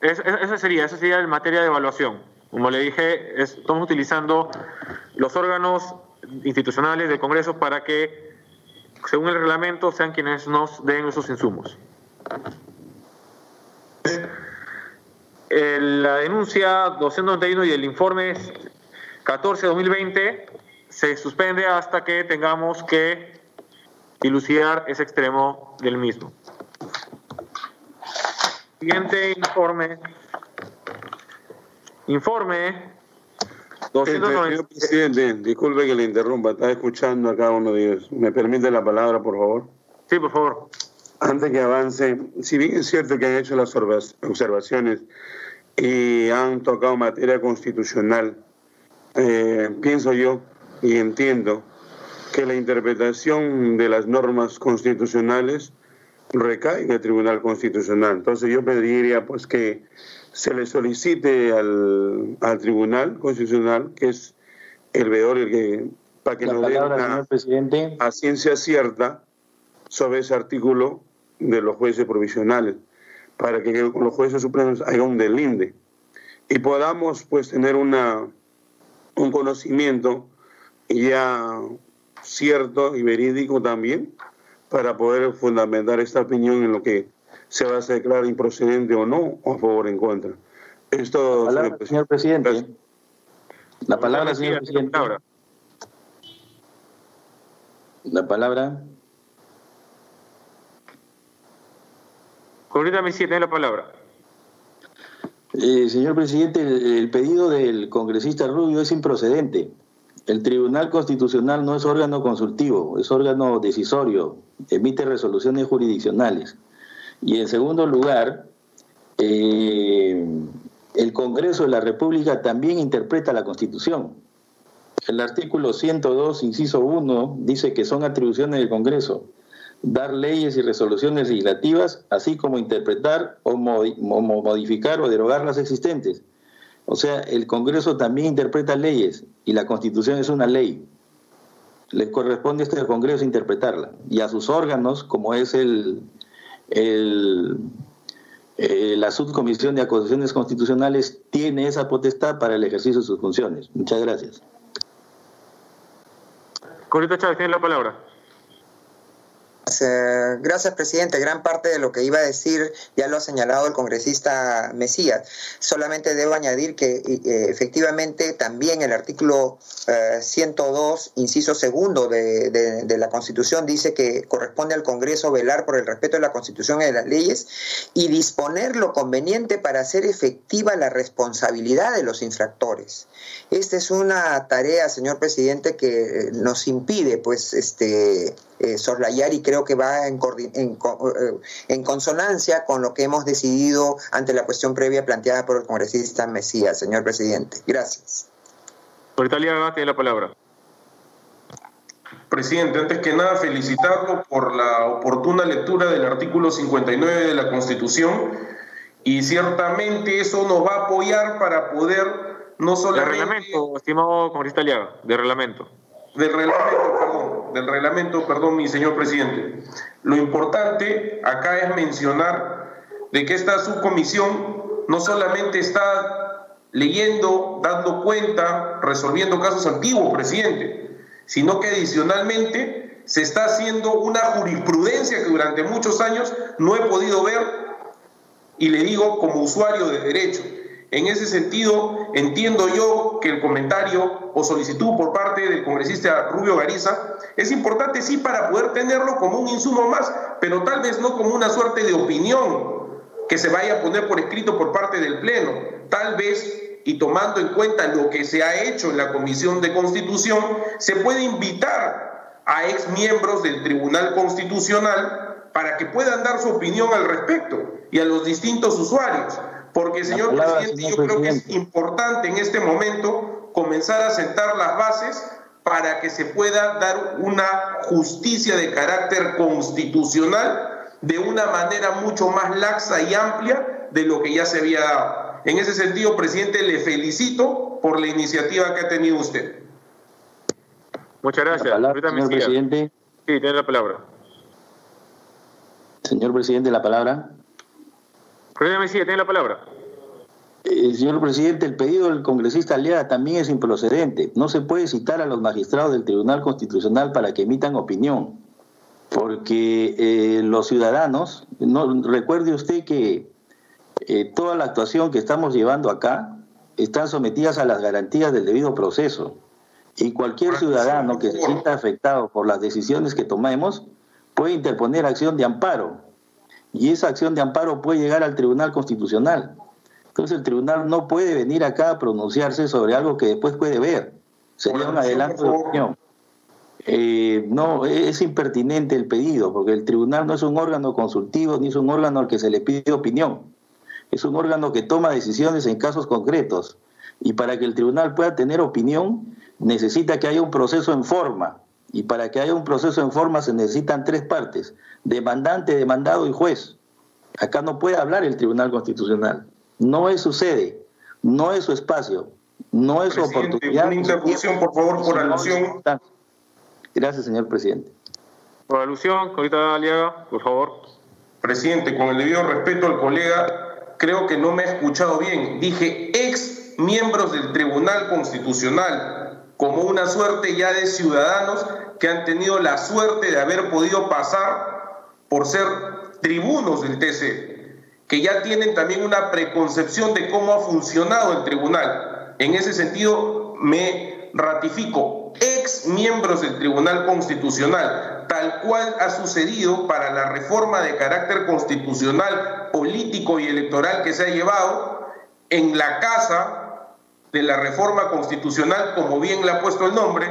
Esa sería, esa sería en materia de evaluación. Como le dije, estamos utilizando los órganos institucionales del Congreso para que según el reglamento, sean quienes nos den esos insumos. La denuncia 291 y el informe 14-2020 se suspende hasta que tengamos que dilucidar ese extremo del mismo. Siguiente informe. Informe Señor presidente, disculpe que le interrumpa, está escuchando a cada uno de ellos. ¿Me permite la palabra, por favor? Sí, por favor. Antes que avance, si bien es cierto que han hecho las observaciones y han tocado materia constitucional, eh, pienso yo y entiendo que la interpretación de las normas constitucionales recae en el Tribunal Constitucional. Entonces yo pediría pues que se le solicite al, al Tribunal Constitucional, que es el veedor el que para que nos dé una presidente. a ciencia cierta sobre ese artículo de los jueces provisionales, para que los jueces supremos haya un delinde y podamos pues tener una un conocimiento ya cierto y verídico también para poder fundamentar esta opinión en lo que se va a declarar improcedente o no, o a favor o en contra. Esto, señor presidente. La palabra, señor presidente. La palabra. Ahorita me tiene la palabra. Eh, señor presidente, el, pedido del congresista Rubio es improcedente. El Tribunal Constitucional no es órgano consultivo, es órgano decisorio, emite resoluciones jurisdiccionales. Y en segundo lugar, eh, el Congreso de la República también interpreta la Constitución. El artículo 102, inciso 1, dice que son atribuciones del Congreso dar leyes y resoluciones legislativas, así como interpretar o, modificar o derogar las existentes. O sea, el Congreso también interpreta leyes y la Constitución es una ley. Le corresponde a este Congreso interpretarla y a sus órganos, como es el, el eh, la subcomisión de acusaciones constitucionales, tiene esa potestad para el ejercicio de sus funciones. Muchas gracias. Corita Chávez, tiene la palabra. Eh, gracias, presidente. Gran parte de lo que iba a decir ya lo ha señalado el congresista Mesías. Solamente debo añadir que eh, efectivamente también el artículo 102, eh, inciso segundo de, de, la Constitución, dice que corresponde al Congreso velar por el respeto de la Constitución y de las leyes y disponer lo conveniente para hacer efectiva la responsabilidad de los infractores. Esta es una tarea, señor presidente, que nos impide, pues, este eh, soslayar y creo que va en, en, eh, en, consonancia con lo que hemos decidido ante la cuestión previa planteada por el congresista Mesías, señor presidente. Gracias. Por Italia, tiene la palabra. Presidente, antes que nada felicitarlo por la oportuna lectura del artículo 59 de la Constitución y ciertamente eso nos va a apoyar para poder no solamente... De reglamento, estimado congresista Aliaga, de reglamento. Del reglamento, del reglamento, perdón, mi señor presidente. Lo importante acá es mencionar de que esta subcomisión no solamente está leyendo, dando cuenta, resolviendo casos antiguos, presidente, sino que adicionalmente se está haciendo una jurisprudencia que durante muchos años no he podido ver, y le digo como usuario de derecho, en ese sentido, entiendo yo que el comentario o solicitud por parte del congresista Rubio Gariza es importante sí para poder tenerlo como un insumo más, pero tal vez no como una suerte de opinión que se vaya a poner por escrito por parte del Pleno. Tal vez, y tomando en cuenta lo que se ha hecho en la Comisión de Constitución, se puede invitar a ex miembros del Tribunal Constitucional para que puedan dar su opinión al respecto y a los distintos usuarios. Porque, señor presidente, yo creo que es importante en este momento comenzar a sentar las bases para que se pueda dar una justicia de carácter constitucional de una manera mucho más laxa y amplia de lo que ya se había dado. En ese sentido, presidente, le felicito por la iniciativa que ha tenido usted. Muchas gracias. señor presidente. Sí, tiene la palabra. Señor presidente, la palabra. Mesía, tiene la palabra. Eh, señor presidente, el pedido del congresista Aliada también es improcedente. No se puede citar a los magistrados del Tribunal Constitucional para que emitan opinión, porque eh, los ciudadanos, no, recuerde usted que eh, toda la actuación que estamos llevando acá están sometidas a las garantías del debido proceso. Y cualquier ciudadano que se sienta afectado por las decisiones que tomemos puede interponer acción de amparo y esa acción de amparo puede llegar al Tribunal Constitucional. Entonces el tribunal no puede venir acá a pronunciarse sobre algo que después puede ver. Sería un adelanto de opinión. Eh, no, es impertinente el pedido, porque el tribunal no es un órgano consultivo ni es un órgano al que se le pide opinión. Es un órgano que toma decisiones en casos concretos. Y para que el tribunal pueda tener opinión, necesita que haya un proceso en forma. Y para que haya un proceso en forma se necesitan tres partes, demandante, demandado y juez. Acá no puede hablar el Tribunal Constitucional. No es su sede, no es su espacio, no es su oportunidad. Una interrupción, por favor, por alusión. Gracias, señor presidente. Por alusión, ahorita Aliaga, por favor. Presidente, con el debido respeto al colega, creo que no me ha escuchado bien. Dije ex miembros del Tribunal Constitucional, como una suerte ya de ciudadanos que han tenido la suerte de haber podido pasar por ser tribunos del TC, que ya tienen también una preconcepción de cómo ha funcionado el tribunal. En ese sentido, me ratifico, ex miembros del Tribunal Constitucional, tal cual ha sucedido para la reforma de carácter constitucional, político y electoral que se ha llevado en la casa de la reforma constitucional, como bien le ha puesto el nombre,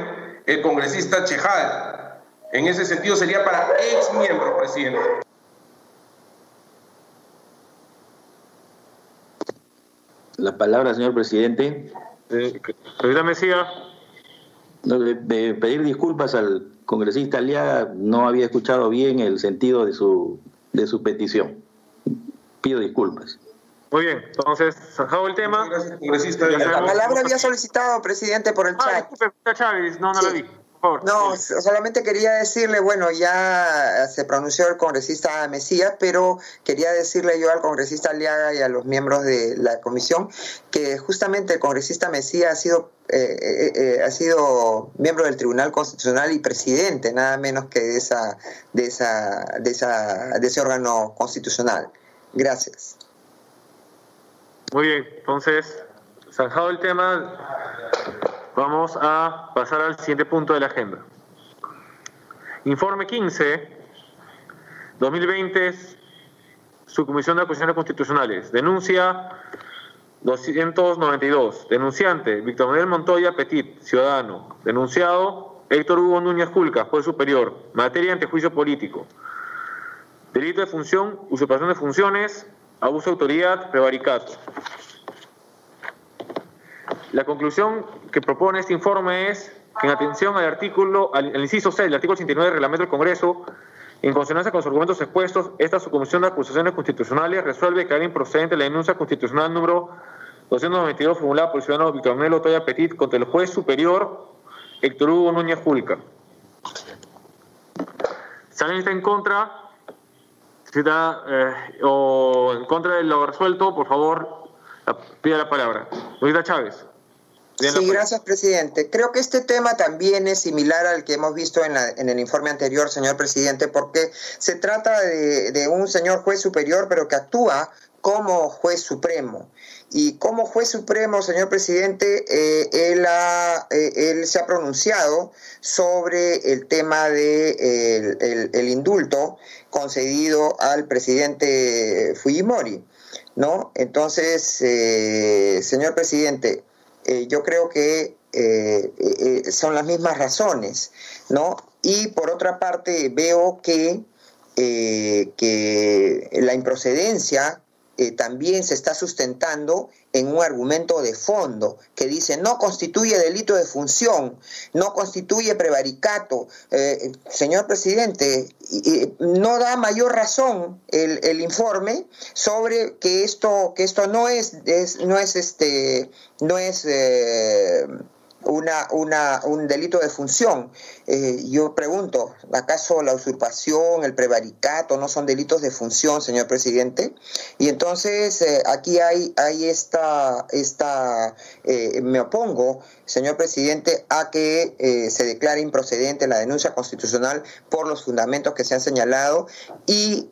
el congresista Chejal. En ese sentido sería para ex miembro, presidente. La palabra, señor presidente. Eh. De, de, pedir disculpas al congresista Aliaga, no había escuchado bien el sentido de su, de su petición. Pido disculpas. Muy bien, entonces, zanjado el tema. Gracias, congresista. La palabra había solicitado, presidente, por el Ah, chat. disculpe, Chávez, no, no la vi. Por favor. No, solamente quería decirle, bueno, ya se pronunció el congresista Mesías, pero quería decirle yo al congresista Aliaga y a los miembros de la comisión que justamente el congresista Mesías ha sido, eh, eh, eh, ha sido miembro del Tribunal Constitucional y presidente, nada menos que de, esa, de, esa, de, esa, de ese órgano constitucional. Gracias. Muy bien, entonces, zanjado el tema, vamos a pasar al siguiente punto de la agenda. Informe 15, 2020, Subcomisión de Acusaciones Constitucionales. Denuncia 292. Denunciante, Víctor Manuel Montoya Petit, ciudadano. Denunciado, Héctor Hugo Núñez Julca, juez superior. Materia ante juicio político. Delito de función, usurpación de funciones, abuso de autoridad, prevaricato. La conclusión que propone este informe es que en atención al artículo, al, inciso 6 del artículo 89 del reglamento del Congreso, en consonancia con los argumentos expuestos, esta subcomisión de acusaciones constitucionales resuelve que era improcedente la denuncia constitucional número 292 formulada por el ciudadano Víctor Manuel Otoya Petit contra el juez superior Héctor Hugo Núñez Julca. Si alguien está en contra, si está, eh, o en contra de lo resuelto, por favor, pida la palabra. Señorita Chávez. Sí, gracias, presidente. Creo que este tema también es similar al que hemos visto en, la, en el informe anterior, señor presidente, porque se trata de, de, un señor juez superior, pero que actúa como juez supremo. Y como juez supremo, señor presidente, eh, él, ha, eh, él, se ha pronunciado sobre el tema de el, el, indulto concedido al presidente Fujimori. ¿no? Entonces, eh, señor presidente, yo creo que son las mismas razones, ¿no? Y por otra parte veo que, que la improcedencia también se está sustentando en un argumento de fondo que dice no constituye delito de función, no constituye prevaricato. Eh, señor presidente, eh, no da mayor razón el, el, informe sobre que esto, que esto no es, es no es este, no es eh, una, una, un delito de función. Eh, yo pregunto, ¿acaso la usurpación, el prevaricato no son delitos de función, señor presidente? Y entonces eh, aquí hay, hay esta, esta eh, me opongo, señor presidente, a que se declare improcedente la denuncia constitucional por los fundamentos que se han señalado y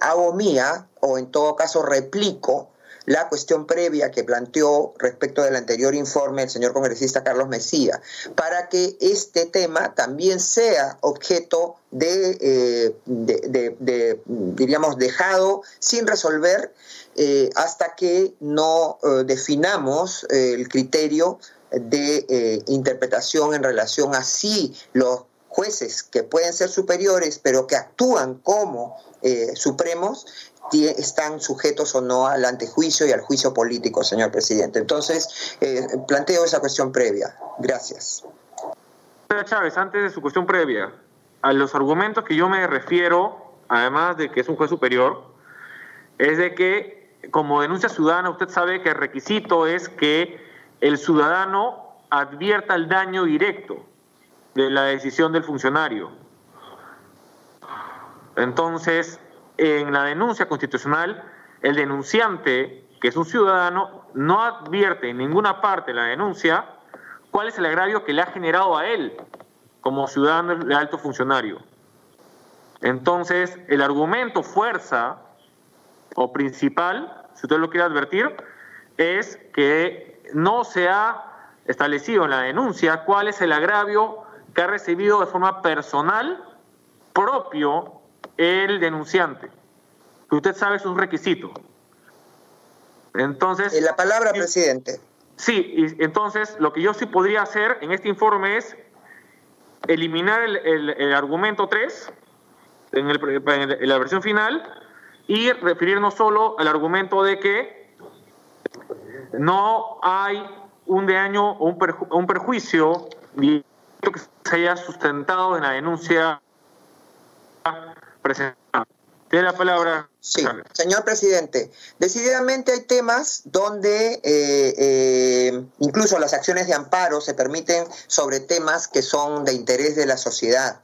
hago mía, o en todo caso replico, la cuestión previa que planteó respecto del anterior informe el señor congresista Carlos Mesía, para que este tema también sea objeto de, eh, de, diríamos, dejado sin resolver eh, hasta que no eh, definamos el criterio de interpretación en relación a si los jueces que pueden ser superiores pero que actúan como supremos están sujetos o no al antejuicio y al juicio político, señor presidente. Entonces, eh, planteo esa cuestión previa. Gracias. Chávez, antes de su cuestión previa, a los argumentos que yo me refiero, además de que es un juez superior, es de que como denuncia ciudadana usted sabe que el requisito es que el ciudadano advierta el daño directo de la decisión del funcionario. Entonces, en la denuncia constitucional, el denunciante, que es un ciudadano, no advierte en ninguna parte la denuncia cuál es el agravio que le ha generado a él como ciudadano de alto funcionario. Entonces, el argumento fuerza o principal, si usted lo quiere advertir, es que no se ha establecido en la denuncia cuál es el agravio que ha recibido de forma personal propio el denunciante. Que usted sabe es un requisito. Entonces. En la palabra, presidente. Sí, y entonces lo que yo sí podría hacer en este informe es eliminar el, argumento 3 en, en, la versión final y referirnos solo al argumento de que no hay un daño o un, un perjuicio que se haya sustentado en la denuncia Tiene la palabra. Sí, señor presidente. Decididamente hay temas donde eh, eh, incluso las acciones de amparo se permiten sobre temas que son de interés de la sociedad.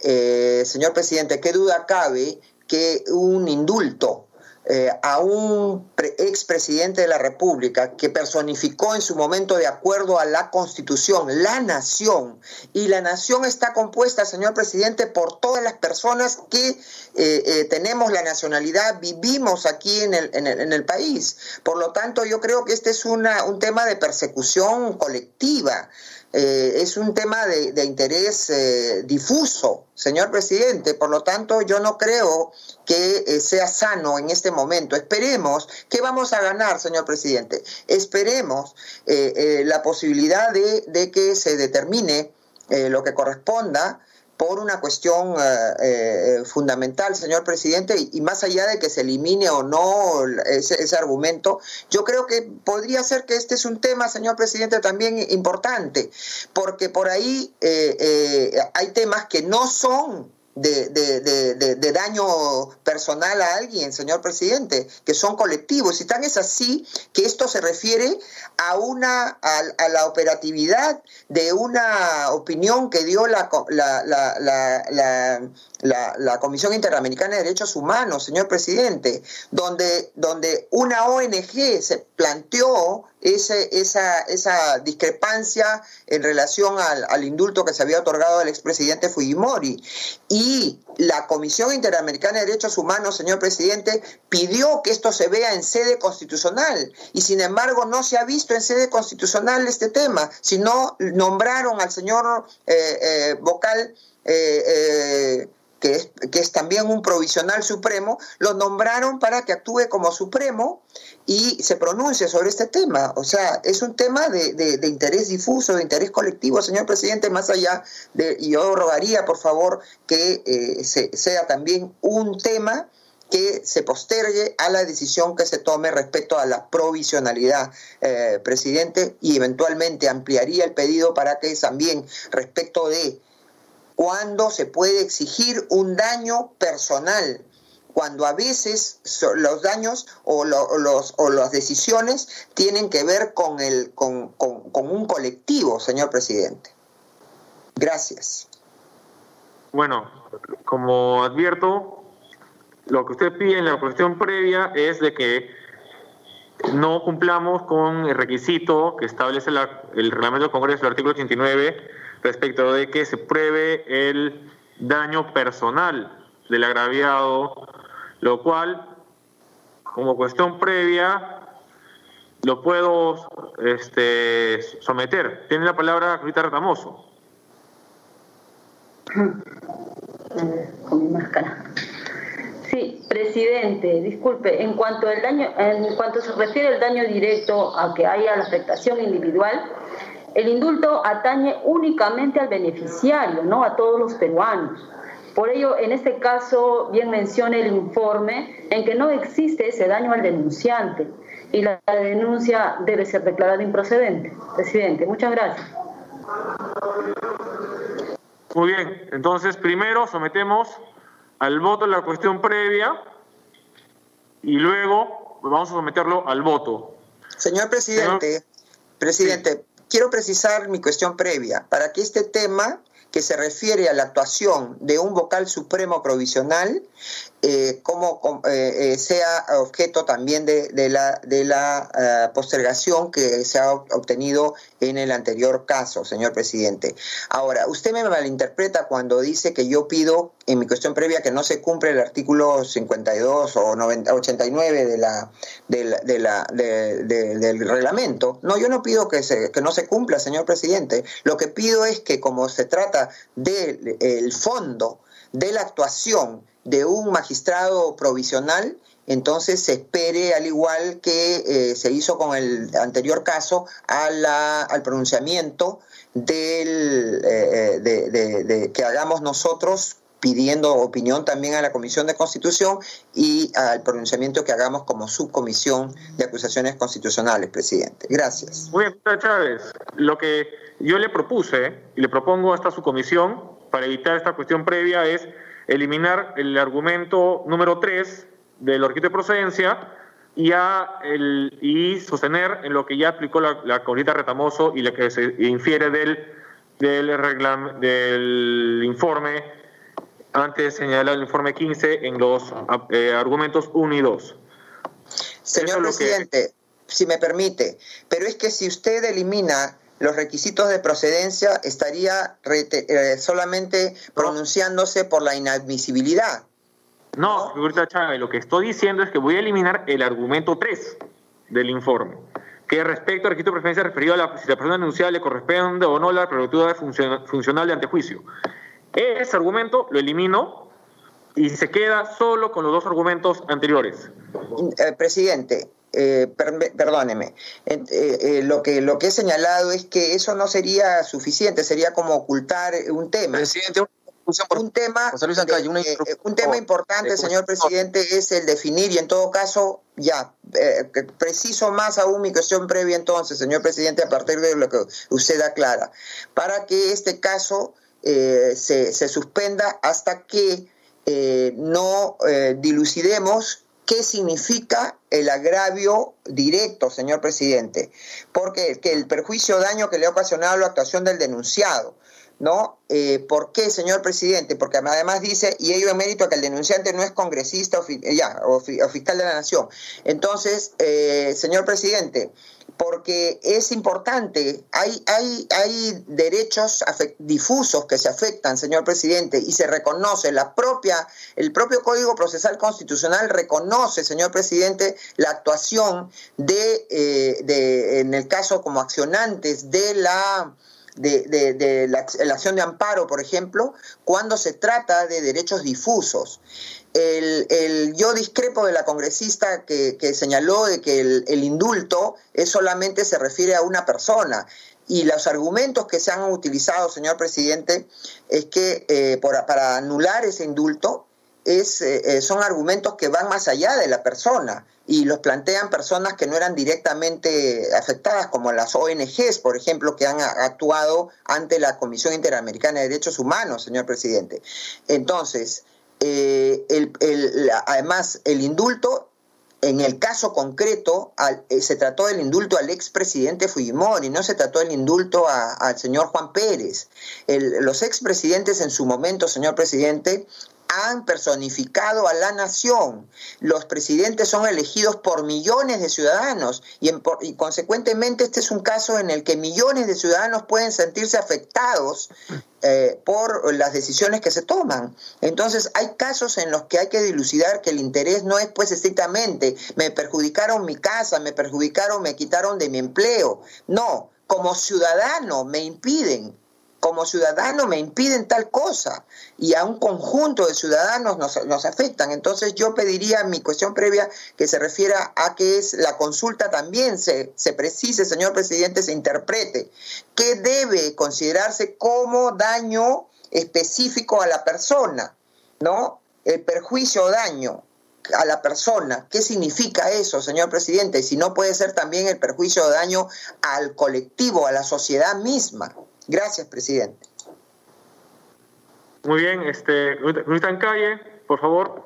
Eh, señor presidente, ¿qué duda cabe que un indulto eh, a un expresidente de la República que personificó en su momento de acuerdo a la Constitución la nación y la nación está compuesta, señor presidente, por todas las personas que eh, eh, tenemos la nacionalidad, vivimos aquí en el, en, el, país. Por lo tanto, yo creo que este es una, un tema de persecución colectiva. Eh, es un tema de, interés eh, difuso, señor presidente. Por lo tanto, yo no creo que eh, sea sano en este momento. Esperemos, ¿qué vamos a ganar, señor presidente? Esperemos la posibilidad de, de, que se determine lo que corresponda por una cuestión eh, eh, fundamental, señor presidente, y, más allá de que se elimine o no ese, argumento, yo creo que podría ser que este es un tema, señor presidente, también importante, porque por ahí eh, hay temas que no son de, de, daño personal a alguien, señor presidente, que son colectivos. Y tan es así que esto se refiere a, una, a, la operatividad de una opinión que dio la, la, la, la, Comisión Interamericana de Derechos Humanos, señor presidente, donde, donde una ONG se planteó esa, esa discrepancia en relación al, indulto que se había otorgado al expresidente Fujimori. Y la Comisión Interamericana de Derechos Humanos, señor presidente, pidió que esto se vea en sede constitucional. Y sin embargo no se ha visto en sede constitucional este tema, sino nombraron al señor eh, eh, vocal. Eh, que es, que es también un provisional supremo, lo nombraron para que actúe como supremo y se pronuncie sobre este tema. O sea, es un tema de, de, interés difuso, de interés colectivo, señor presidente, más allá de, yo rogaría, por favor, que eh, sea también un tema que se postergue a la decisión que se tome respecto a la provisionalidad, eh, presidente, y eventualmente ampliaría el pedido para que también respecto de cuando se puede exigir un daño personal, cuando a veces los daños o, los, o las decisiones tienen que ver con, el, con, con, un colectivo, señor presidente. Gracias. Bueno, como advierto, lo que usted pide en la cuestión previa es de que no cumplamos con el requisito que establece el reglamento del Congreso, el artículo 89, respecto de que se pruebe el daño personal del agraviado, lo cual, como cuestión previa, lo puedo este, someter. Tiene la palabra Rita Retamoso. (coughs) Con mi máscara. Sí, presidente, disculpe, en cuanto al daño, en cuanto se refiere al daño directo a que haya la afectación individual, el indulto atañe únicamente al beneficiario, no a todos los peruanos. Por ello, en este caso, bien menciona el informe en que no existe ese daño al denunciante y la denuncia debe ser declarada improcedente. Presidente, muchas gracias. Muy bien, entonces primero sometemos al voto la cuestión previa y luego vamos a someterlo al voto. Señor presidente, presidente, quiero precisar mi cuestión previa. Para que este tema que se refiere a la actuación de un vocal supremo provisional eh, como eh, eh, sea objeto también de, la, de la postergación que se ha obtenido en el anterior caso, señor presidente. Ahora, usted me malinterpreta cuando dice que yo pido en mi cuestión previa que no se cumple el artículo 52 o 89 de la, de del reglamento. No, yo no pido que, se, que no se cumpla, señor presidente. Lo que pido es que como se trata del fondo de la actuación de un magistrado provisional, entonces se espere, al igual que eh, se hizo con el anterior caso, al pronunciamiento del, eh, eh, de, que hagamos nosotros pidiendo opinión también a la Comisión de Constitución y al pronunciamiento que hagamos como subcomisión de acusaciones constitucionales, presidente. Gracias. Muy bien, Chávez. Lo que yo le propuse y le propongo a esta subcomisión para evitar esta cuestión previa es eliminar el argumento número 3 del orquídeo de procedencia y, el, y sostener en lo que ya aplicó la, la Retamoso y lo que se infiere del, del, del informe, antes señalado el informe 15, en los eh, argumentos 1 y 2. Señor presidente, si me permite, pero es que si usted elimina los requisitos de procedencia estaría eh, solamente pronunciándose por la inadmisibilidad. No, Chávez, lo que estoy diciendo es que voy a eliminar el argumento 3 del informe, que respecto al requisito de preferencia referido a la, si la persona denunciada le corresponde o no la prerrogativa funcional de antejuicio. Ese argumento lo elimino y se queda solo con los dos argumentos anteriores. Eh, presidente, eh, perdóneme, eh, eh, lo, que, lo que he señalado es que eso no sería suficiente, sería como ocultar un tema. Presidente, un tema, un tema importante, señor presidente, es el definir y en todo caso, ya, preciso más aún mi cuestión previa entonces, señor presidente, a partir de lo que usted aclara, para que este caso se, se, suspenda hasta que no dilucidemos qué significa el agravio directo, señor presidente, porque que el perjuicio o daño que le ha ocasionado la actuación del denunciado. ¿No? Eh, ¿Por qué, señor presidente? Porque además dice, y ello en mérito a que el denunciante no es congresista o, ya, o, fiscal de la nación. Entonces, eh, señor presidente, porque es importante, hay, hay, hay derechos difusos que se afectan, señor presidente, y se reconoce la propia, el propio Código Procesal Constitucional reconoce, señor presidente, la actuación de, eh, de en el caso como accionantes de la de, la, acción de amparo, por ejemplo, cuando se trata de derechos difusos. El, yo discrepo de la congresista que, señaló de que el, indulto es solamente se refiere a una persona. Y los argumentos que se han utilizado, señor presidente, es que eh, para anular ese indulto es, eh, eh, son argumentos que van más allá de la persona y los plantean personas que no eran directamente afectadas, como las ONGs, por ejemplo, que han actuado ante la Comisión Interamericana de Derechos Humanos, señor presidente. Entonces, eh, además, el indulto, en el caso concreto, se trató del indulto al expresidente Fujimori, no se trató del indulto al señor Juan Pérez. los expresidentes en su momento, señor presidente, han personificado a la nación. Los presidentes son elegidos por millones de ciudadanos y, consecuentemente este es un caso en el que millones de ciudadanos pueden sentirse afectados eh, por las decisiones que se toman. Entonces hay casos en los que hay que dilucidar que el interés no es pues estrictamente me perjudicaron mi casa, me perjudicaron, me quitaron de mi empleo. No, como ciudadano me impiden como ciudadano me impiden tal cosa y a un conjunto de ciudadanos nos, afectan. Entonces yo pediría mi cuestión previa que se refiera a que es la consulta también se, se precise, señor presidente, se interprete qué debe considerarse como daño específico a la persona, ¿no? El perjuicio o daño a la persona. ¿Qué significa eso, señor presidente? Si no puede ser también el perjuicio o daño al colectivo, a la sociedad misma. Gracias, presidente. Muy bien, este, Luis Calle, por favor.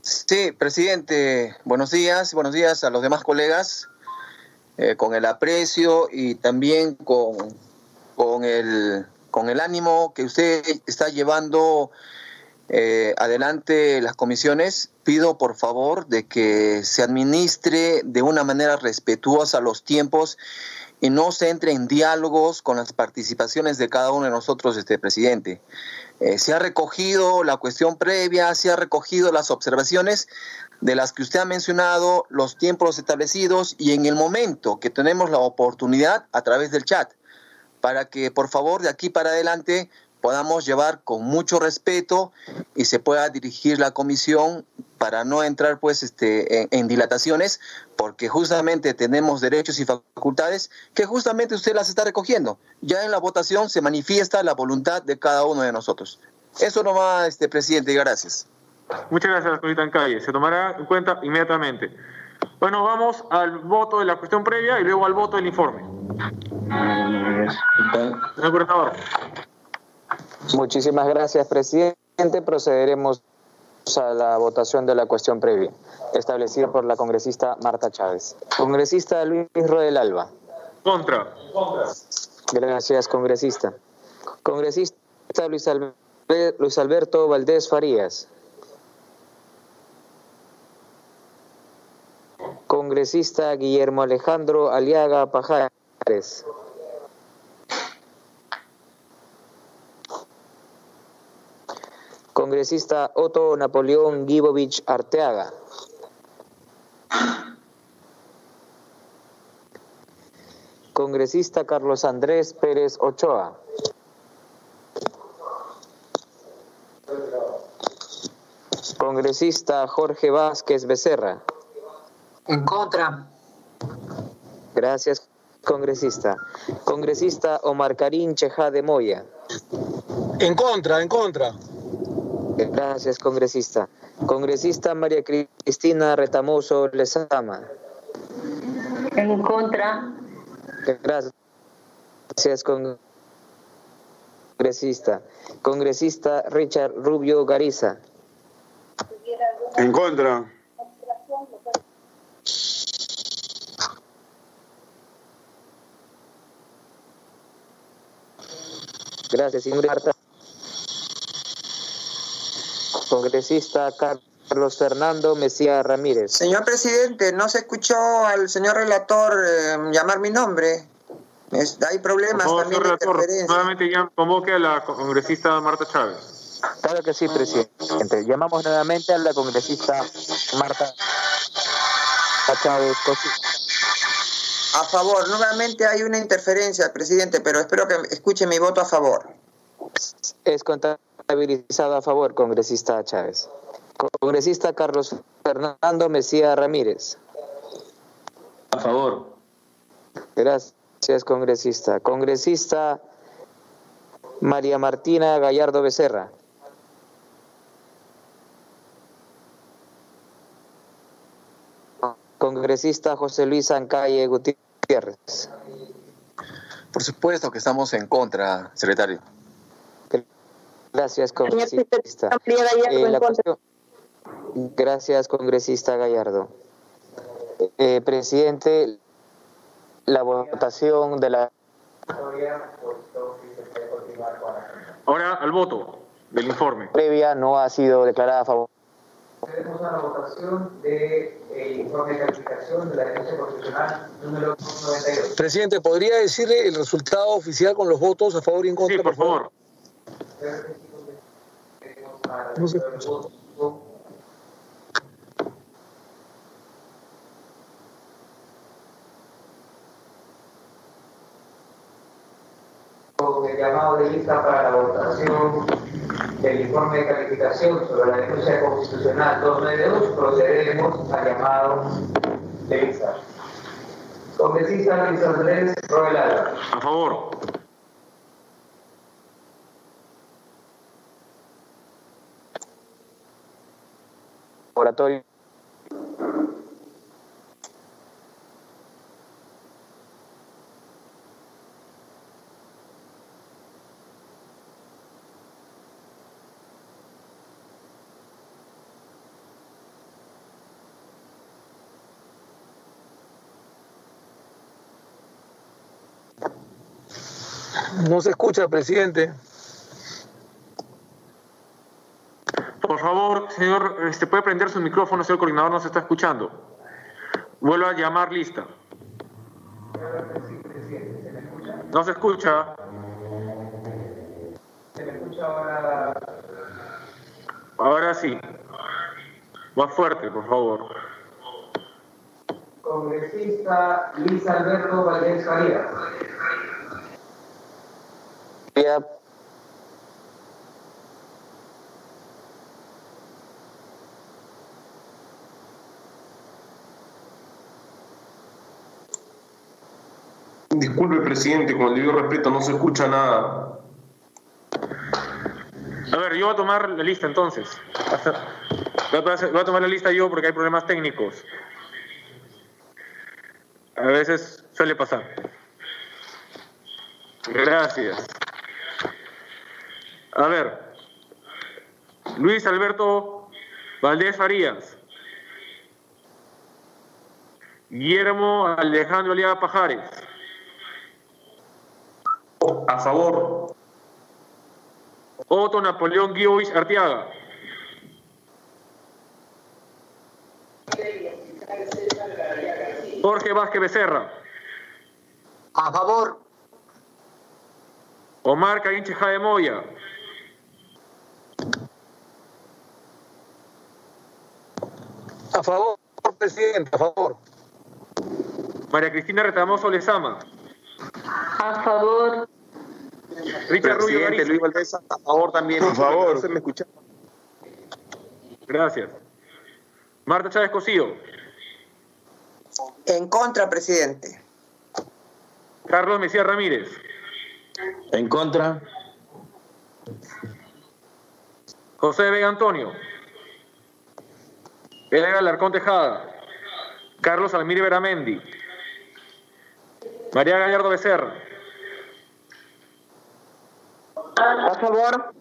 Sí, presidente, buenos días, buenos días a los demás colegas, eh, con el aprecio y también con, con, el, con el ánimo que usted está llevando eh, adelante las comisiones. Pido por favor de que se administre de una manera respetuosa los tiempos y no se entre en diálogos con las participaciones de cada uno de nosotros, este presidente. Eh, se ha recogido la cuestión previa, se ha recogido las observaciones de las que usted ha mencionado, los tiempos establecidos y en el momento que tenemos la oportunidad a través del chat, para que por favor de aquí para adelante podamos llevar con mucho respeto y se pueda dirigir la comisión para no entrar pues este en, dilataciones porque justamente tenemos derechos y facultades que justamente usted las está recogiendo. Ya en la votación se manifiesta la voluntad de cada uno de nosotros. Eso no va, este presidente, gracias. Muchas gracias, señorita Calle. Se tomará en cuenta inmediatamente. Bueno, vamos al voto de la cuestión previa y luego al voto del informe. Señor. Muchísimas gracias, presidente. Procederemos a la votación de la cuestión previa, establecida por la congresista Marta Chávez. Congresista Luis Rodel Alba. Contra. Gracias, congresista. Congresista Luis, Luis Alberto Valdés Farías. Congresista Guillermo Alejandro Aliaga Pajares. Congresista Otto Napoleón Gibovich Arteaga. Congresista Carlos Andrés Pérez Ochoa. Congresista Jorge Vázquez Becerra. En contra. Gracias, congresista. Congresista Omar Karim Cheja de Moya. En contra, en contra. Gracias, congresista. Congresista María Cristina Retamoso Lezama. En contra. Gracias, congresista. Congresista Richard Rubio Gariza. En contra. Gracias, señor congresista Carlos Fernando Mesía Ramírez. Señor presidente, no se escuchó al señor relator eh, llamar mi nombre. hay problemas también de Nuevamente ya convoque a la congresista Marta Chávez. Claro que sí, presidente. Llamamos nuevamente a la congresista Marta Chávez. A favor, nuevamente hay una interferencia, presidente, pero espero que escuche mi voto a favor. Es contra habilitado a favor, congresista Chávez. Congresista Carlos Fernando Mesía Ramírez. A favor. Gracias, congresista. Congresista María Martina Gallardo Becerra. Congresista José Luis Ancalle Gutiérrez. Por supuesto que estamos en contra, secretario. Gracias, congresista. Eh, gracias, congresista Gallardo. Eh, presidente, la votación de la... Ahora al voto del informe. Previa no ha sido declarada a favor. Tenemos a la votación del de, informe de calificación de la denuncia constitucional número 92. Presidente, ¿podría decirle el resultado oficial con los votos a favor y en contra? Sí, por favor. No el llamado de lista para la votación del informe de calificación sobre la denuncia constitucional 292, procederemos al llamado de lista. Congresista Luis Andrés Roel A favor. No se escucha, presidente. Señor, este, puede prender su micrófono, señor coordinador, no se está escuchando. Vuelvo a llamar lista. No se escucha ahora. Ahora sí. Más fuerte, por favor. Congresista Luis Alberto Valdés Farías. Disculpe, presidente, con el debido respeto, no se escucha nada. A ver, yo voy a tomar la lista entonces. Voy a, tomar la lista yo porque hay problemas técnicos. A veces suele pasar. Gracias. A ver, Luis Alberto Valdés Farías. Guillermo Alejandro Aliaga Pajares. A favor. Otto Napoleón Guiovich Arteaga. Jorge Vázquez Becerra. A favor. Omar Caínche de Moya. A favor, presidente, a favor. María Cristina Retamoso Lezama. A favor. Richard Rubio Presidente. Luis Valdés, a favor también. Por favor. Me. Gracias. Marta Chávez Cosío. En contra, presidente. Carlos Mesías Ramírez. En contra. José Vega Antonio. Elena Alarcón Tejada. Carlos Almir Veramendi. María Gallardo Becerra. A favor.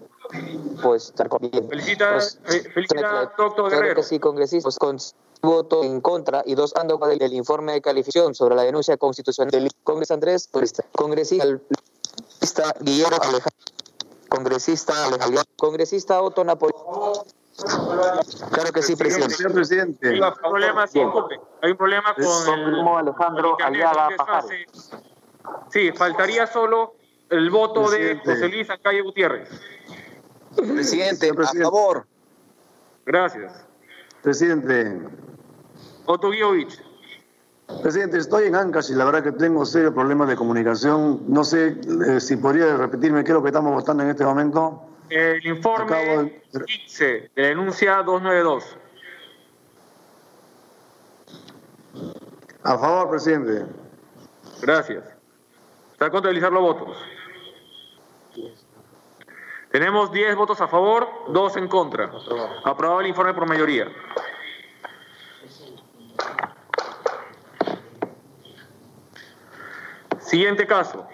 Pues estar con bien. Felicita, Pues, eh, felicita doctor Claro Guerrero. que sí, congresistas, con voto en contra y dos ando del, del informe de calificación sobre la denuncia constitucional del Congreso Andrés, pues, congresista congresista Guillermo Alejandro, congresista Alejandro, congresista Otto Napoleón. Claro que sí, presidente. Señor presidente. Hay un problema, sí. Hay un problema con el, Alejandro con el internet, Aliaga Pajares. Sí, faltaría solo el voto de. José Luis Ancalle Gutiérrez. Presidente, presidente. a favor. Gracias. Presidente, Otto Guiovich. presidente, estoy en Ancash y la verdad que tengo serios problemas de comunicación. No sé eh, si podría repetirme qué es lo que estamos votando en este momento. El informe Acabo de- 15 de la denuncia 292. A favor, presidente. Gracias. Está a contabilizar los votos. Tenemos 10 votos a favor, 2 en contra. Aprobado el informe por mayoría. Siguiente caso.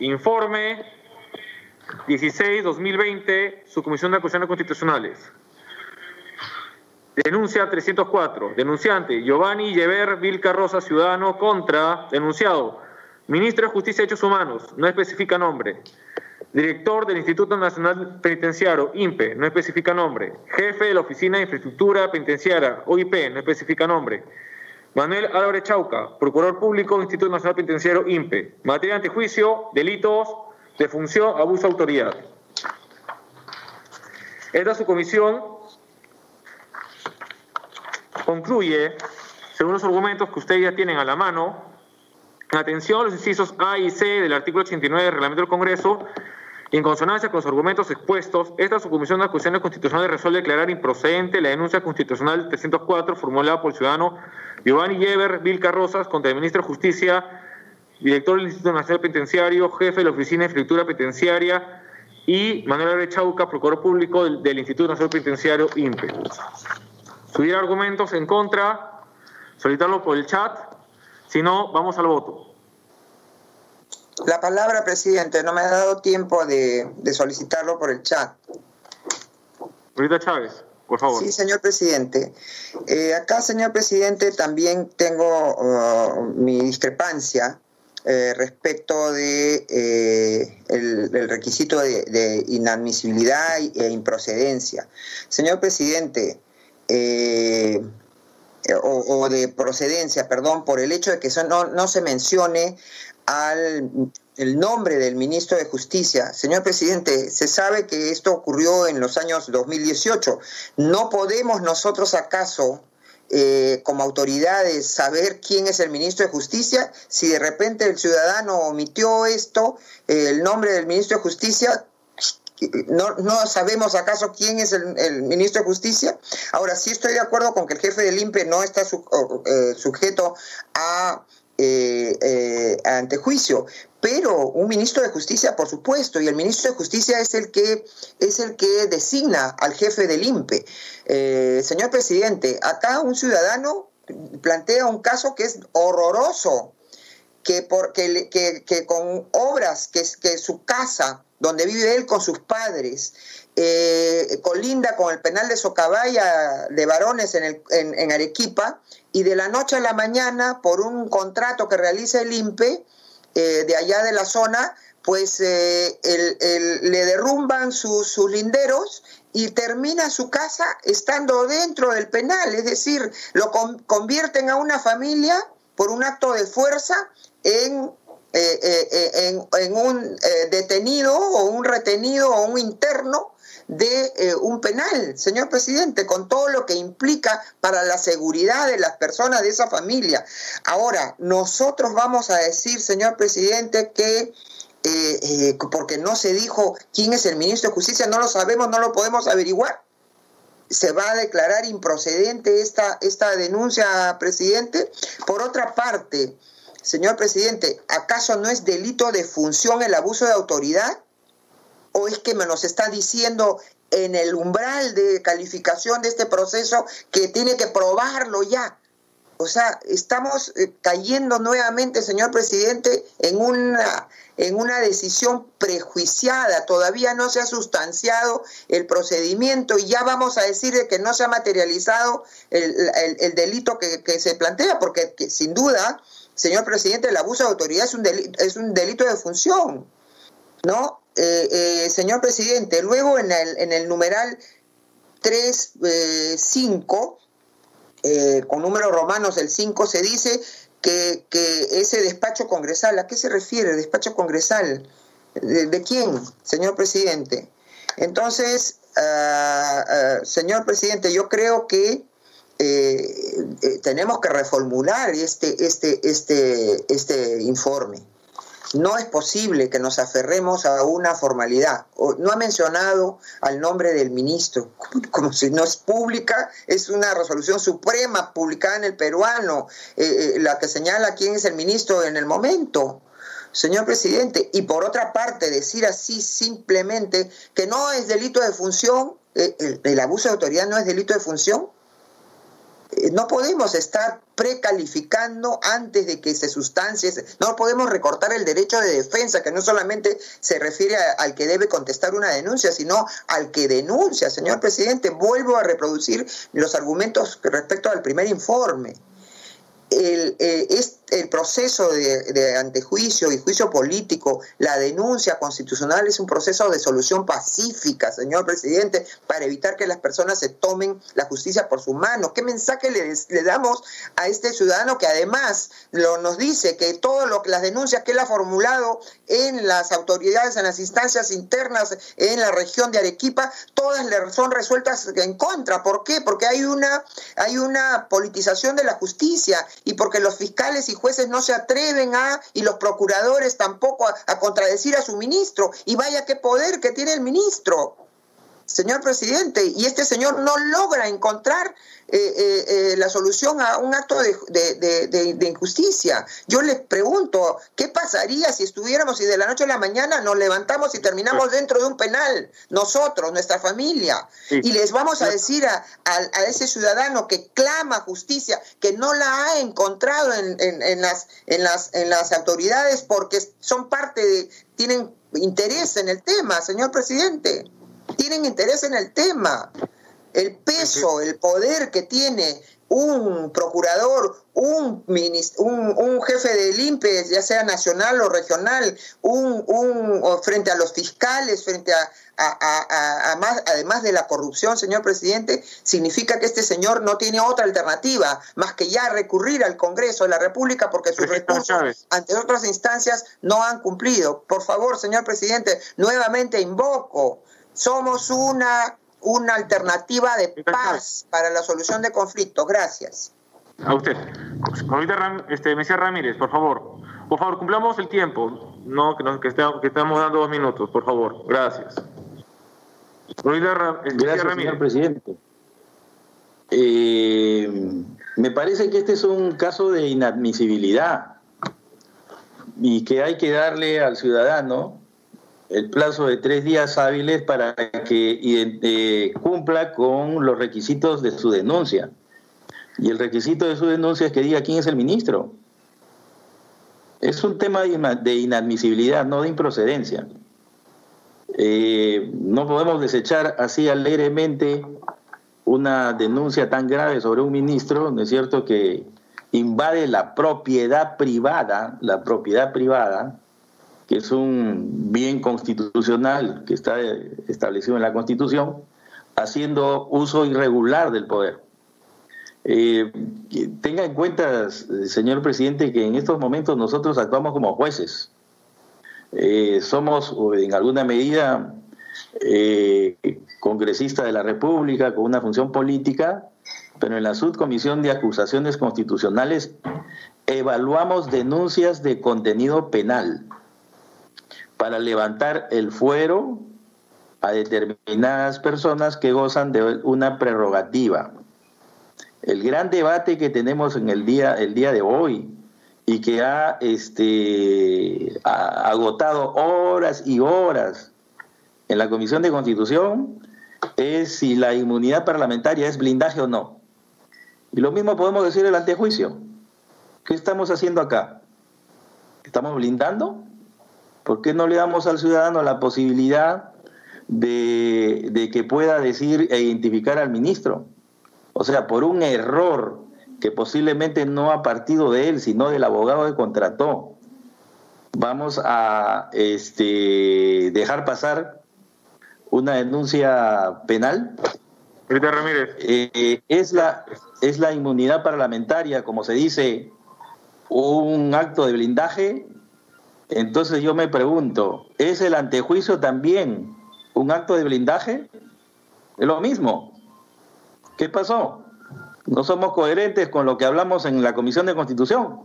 Informe 16-2020, Subcomisión de Acusaciones Constitucionales. Denuncia 304. Denunciante Giovanni Yever Vilca Rosa, ciudadano, contra. Denunciado. Ministro de Justicia y Hechos Humanos, no especifica nombre. Director del Instituto Nacional Penitenciario, INPE, no especifica nombre. Jefe de la Oficina de Infraestructura Penitenciaria, OIP, no especifica nombre. Manuel Álvarez Chauca, Procurador Público, Instituto Nacional Penitenciario, INPE. Materia de antejuicio, delitos de función, abuso de autoridad. Esta subcomisión concluye, según los argumentos que ustedes ya tienen a la mano, en atención a los incisos A y C del artículo 89 del reglamento del Congreso, en consonancia con los argumentos expuestos, esta subcomisión de acusaciones constitucionales resuelve declarar improcedente la denuncia constitucional 304 formulada por el ciudadano Giovanni Yever Vilca Rosas contra el ministro de Justicia, director del Instituto Nacional Penitenciario, jefe de la Oficina de Escritura Penitenciaria, y Manuel Álvarez Chauca, procurador público del, del Instituto Nacional Penitenciario, INPE. Si hubiera argumentos en contra, solicitarlo por el chat. Si no, vamos al voto. La palabra, presidente, no me ha dado tiempo de, de solicitarlo por el chat. Rita Chávez, por favor. Sí, señor presidente. Eh, acá, señor presidente, también tengo uh, mi discrepancia eh, respecto de eh, el, requisito de, inadmisibilidad e improcedencia. Señor presidente, o, de procedencia, perdón, por el hecho de que no, no se mencione al el nombre del ministro de Justicia. Señor presidente, se sabe que esto ocurrió en los años 2018. ¿No podemos nosotros acaso, eh, como autoridades, saber quién es el ministro de Justicia? Si de repente el ciudadano omitió esto, eh, el nombre del ministro de Justicia, no, no, sabemos acaso quién es el, ministro de Justicia. Ahora, sí estoy de acuerdo con que el jefe del INPE no está eh, sujeto a eh, eh, ante juicio, pero un ministro de justicia, por supuesto, y el ministro de justicia es el que es el que designa al jefe del INPE. Eh, señor presidente, acá un ciudadano plantea un caso que es horroroso, que, por, que, que, con obras, que, que su casa, donde vive él con sus padres, eh, colinda con el penal de Socabaya de varones en, el, en, Arequipa y de la noche a la mañana, por un contrato que realiza el INPE eh, de allá de la zona, pues eh, le derrumban sus linderos y termina su casa estando dentro del penal, es decir, lo convierten a una familia por un acto de fuerza en en, en, un detenido o un retenido o un interno de eh, un penal, señor presidente, con todo lo que implica para la seguridad de las personas de esa familia. Ahora, nosotros vamos a decir, señor presidente, que eh, eh, porque no se dijo quién es el ministro de Justicia, no lo sabemos, no lo podemos averiguar. Se va a declarar improcedente esta, esta denuncia, presidente. Por otra parte, señor presidente, ¿acaso no es delito de función el abuso de autoridad? o es que me nos está diciendo en el umbral de calificación de este proceso que tiene que probarlo ya? O sea, estamos eh, cayendo nuevamente, señor presidente, en una, en una decisión prejuiciada. Todavía no se ha sustanciado el procedimiento y ya vamos a decir que no se ha materializado el, delito que, se plantea, porque sin duda, señor presidente, el abuso de autoridad es un es un delito de función. ¿no? Eh, eh, señor presidente, luego en el, en el numeral 3, 5, eh, con números romanos el 5, se dice que, ese despacho congresal, ¿a qué se refiere despacho congresal? ¿De, quién, señor presidente? Entonces, ah, señor presidente, yo creo que tenemos que reformular este, este, este, este informe. No es posible que nos aferremos a una formalidad. No ha mencionado al nombre del ministro, como si no es pública, es una resolución suprema publicada en el peruano, eh, eh, la que señala quién es el ministro en el momento. Señor presidente, y por otra parte, decir así simplemente que no es delito de función, eh, el abuso de autoridad no es delito de función, eh, no podemos estar precalificando antes de que se sustancie, no podemos recortar el derecho de defensa, que no solamente se refiere al que debe contestar una denuncia, sino al que denuncia. Señor presidente, vuelvo a reproducir los argumentos respecto al primer informe. El, eh, el proceso de, antejuicio y juicio político, la denuncia constitucional es un proceso de solución pacífica, señor presidente, para evitar que las personas se tomen la justicia por su mano. ¿Qué mensaje le, le damos a este ciudadano que además lo, nos dice que todas las denuncias que él ha formulado en las autoridades, en las instancias internas en la región de Arequipa, todas le son resueltas en contra? ¿Por qué? Porque hay una, hay una politización de la justicia y porque los fiscales y jueces no se atreven a, y los procuradores tampoco, a, contradecir a su ministro. Y vaya qué poder que tiene el ministro señor presidente, y este señor no logra encontrar eh, eh, eh, la solución a un acto de, injusticia. Yo les pregunto, ¿qué pasaría si estuviéramos y de la noche a la mañana nos levantamos y terminamos dentro de un penal, nosotros, nuestra familia? Y les vamos a decir a, ese ciudadano que clama justicia, que no la ha encontrado en, las, en, las, en las autoridades porque son parte de, tienen interés en el tema, señor presidente tienen interés en el tema. El peso, el poder que tiene un procurador, un, un, jefe del INPE, ya sea nacional o regional, un, un frente a los fiscales, frente a, además de la corrupción, señor presidente, significa que este señor no tiene otra alternativa más que ya recurrir al Congreso de la República porque sus recursos ante otras instancias no han cumplido. Por favor, señor presidente, nuevamente invoco, somos una, una alternativa de paz para la solución de conflictos. Gracias. A usted. Ahorita, este, Mesías Ramírez, por favor. Por favor, cumplamos el tiempo. No, que, nos, que, estamos, que estamos dando dos minutos, por favor. Gracias. Gracias, señor presidente. Eh, me parece que este es un caso de inadmisibilidad y que hay que darle al ciudadano el plazo de tres días hábiles para que eh, cumpla con los requisitos de su denuncia. Y el requisito de su denuncia es que diga quién es el ministro. Es un tema de inadmisibilidad, no de improcedencia. Eh, no podemos desechar así alegremente una denuncia tan grave sobre un ministro, ¿no es cierto?, que invade la propiedad privada, la propiedad privada, que es un bien constitucional que está establecido en la Constitución, haciendo uso irregular del poder. Eh, tenga en cuenta, señor presidente, que en estos momentos nosotros actuamos como jueces. Eh, somos en alguna medida eh, congresistas de la República con una función política, pero en la subcomisión de acusaciones constitucionales evaluamos denuncias de contenido penal para levantar el fuero a determinadas personas que gozan de una prerrogativa. El gran debate que tenemos en el día, el día de hoy y que ha, este, agotado horas y horas en la Comisión de Constitución es si la inmunidad parlamentaria es blindaje o no. Y lo mismo podemos decir el antejuicio. ¿Qué estamos haciendo acá? ¿Estamos blindando? ¿Por qué no le damos al ciudadano la posibilidad de, de que pueda decir e identificar al ministro? O sea, por un error que posiblemente no ha partido de él, sino del abogado que contrató. Vamos a este, dejar pasar una denuncia penal. Ramírez. Eh, es, la, es la inmunidad parlamentaria, como se dice, un acto de blindaje. Entonces yo me pregunto, ¿es el antejuicio también un acto de blindaje? Es lo mismo. ¿Qué pasó? no somos coherentes con lo que hablamos en la Comisión de Constitución.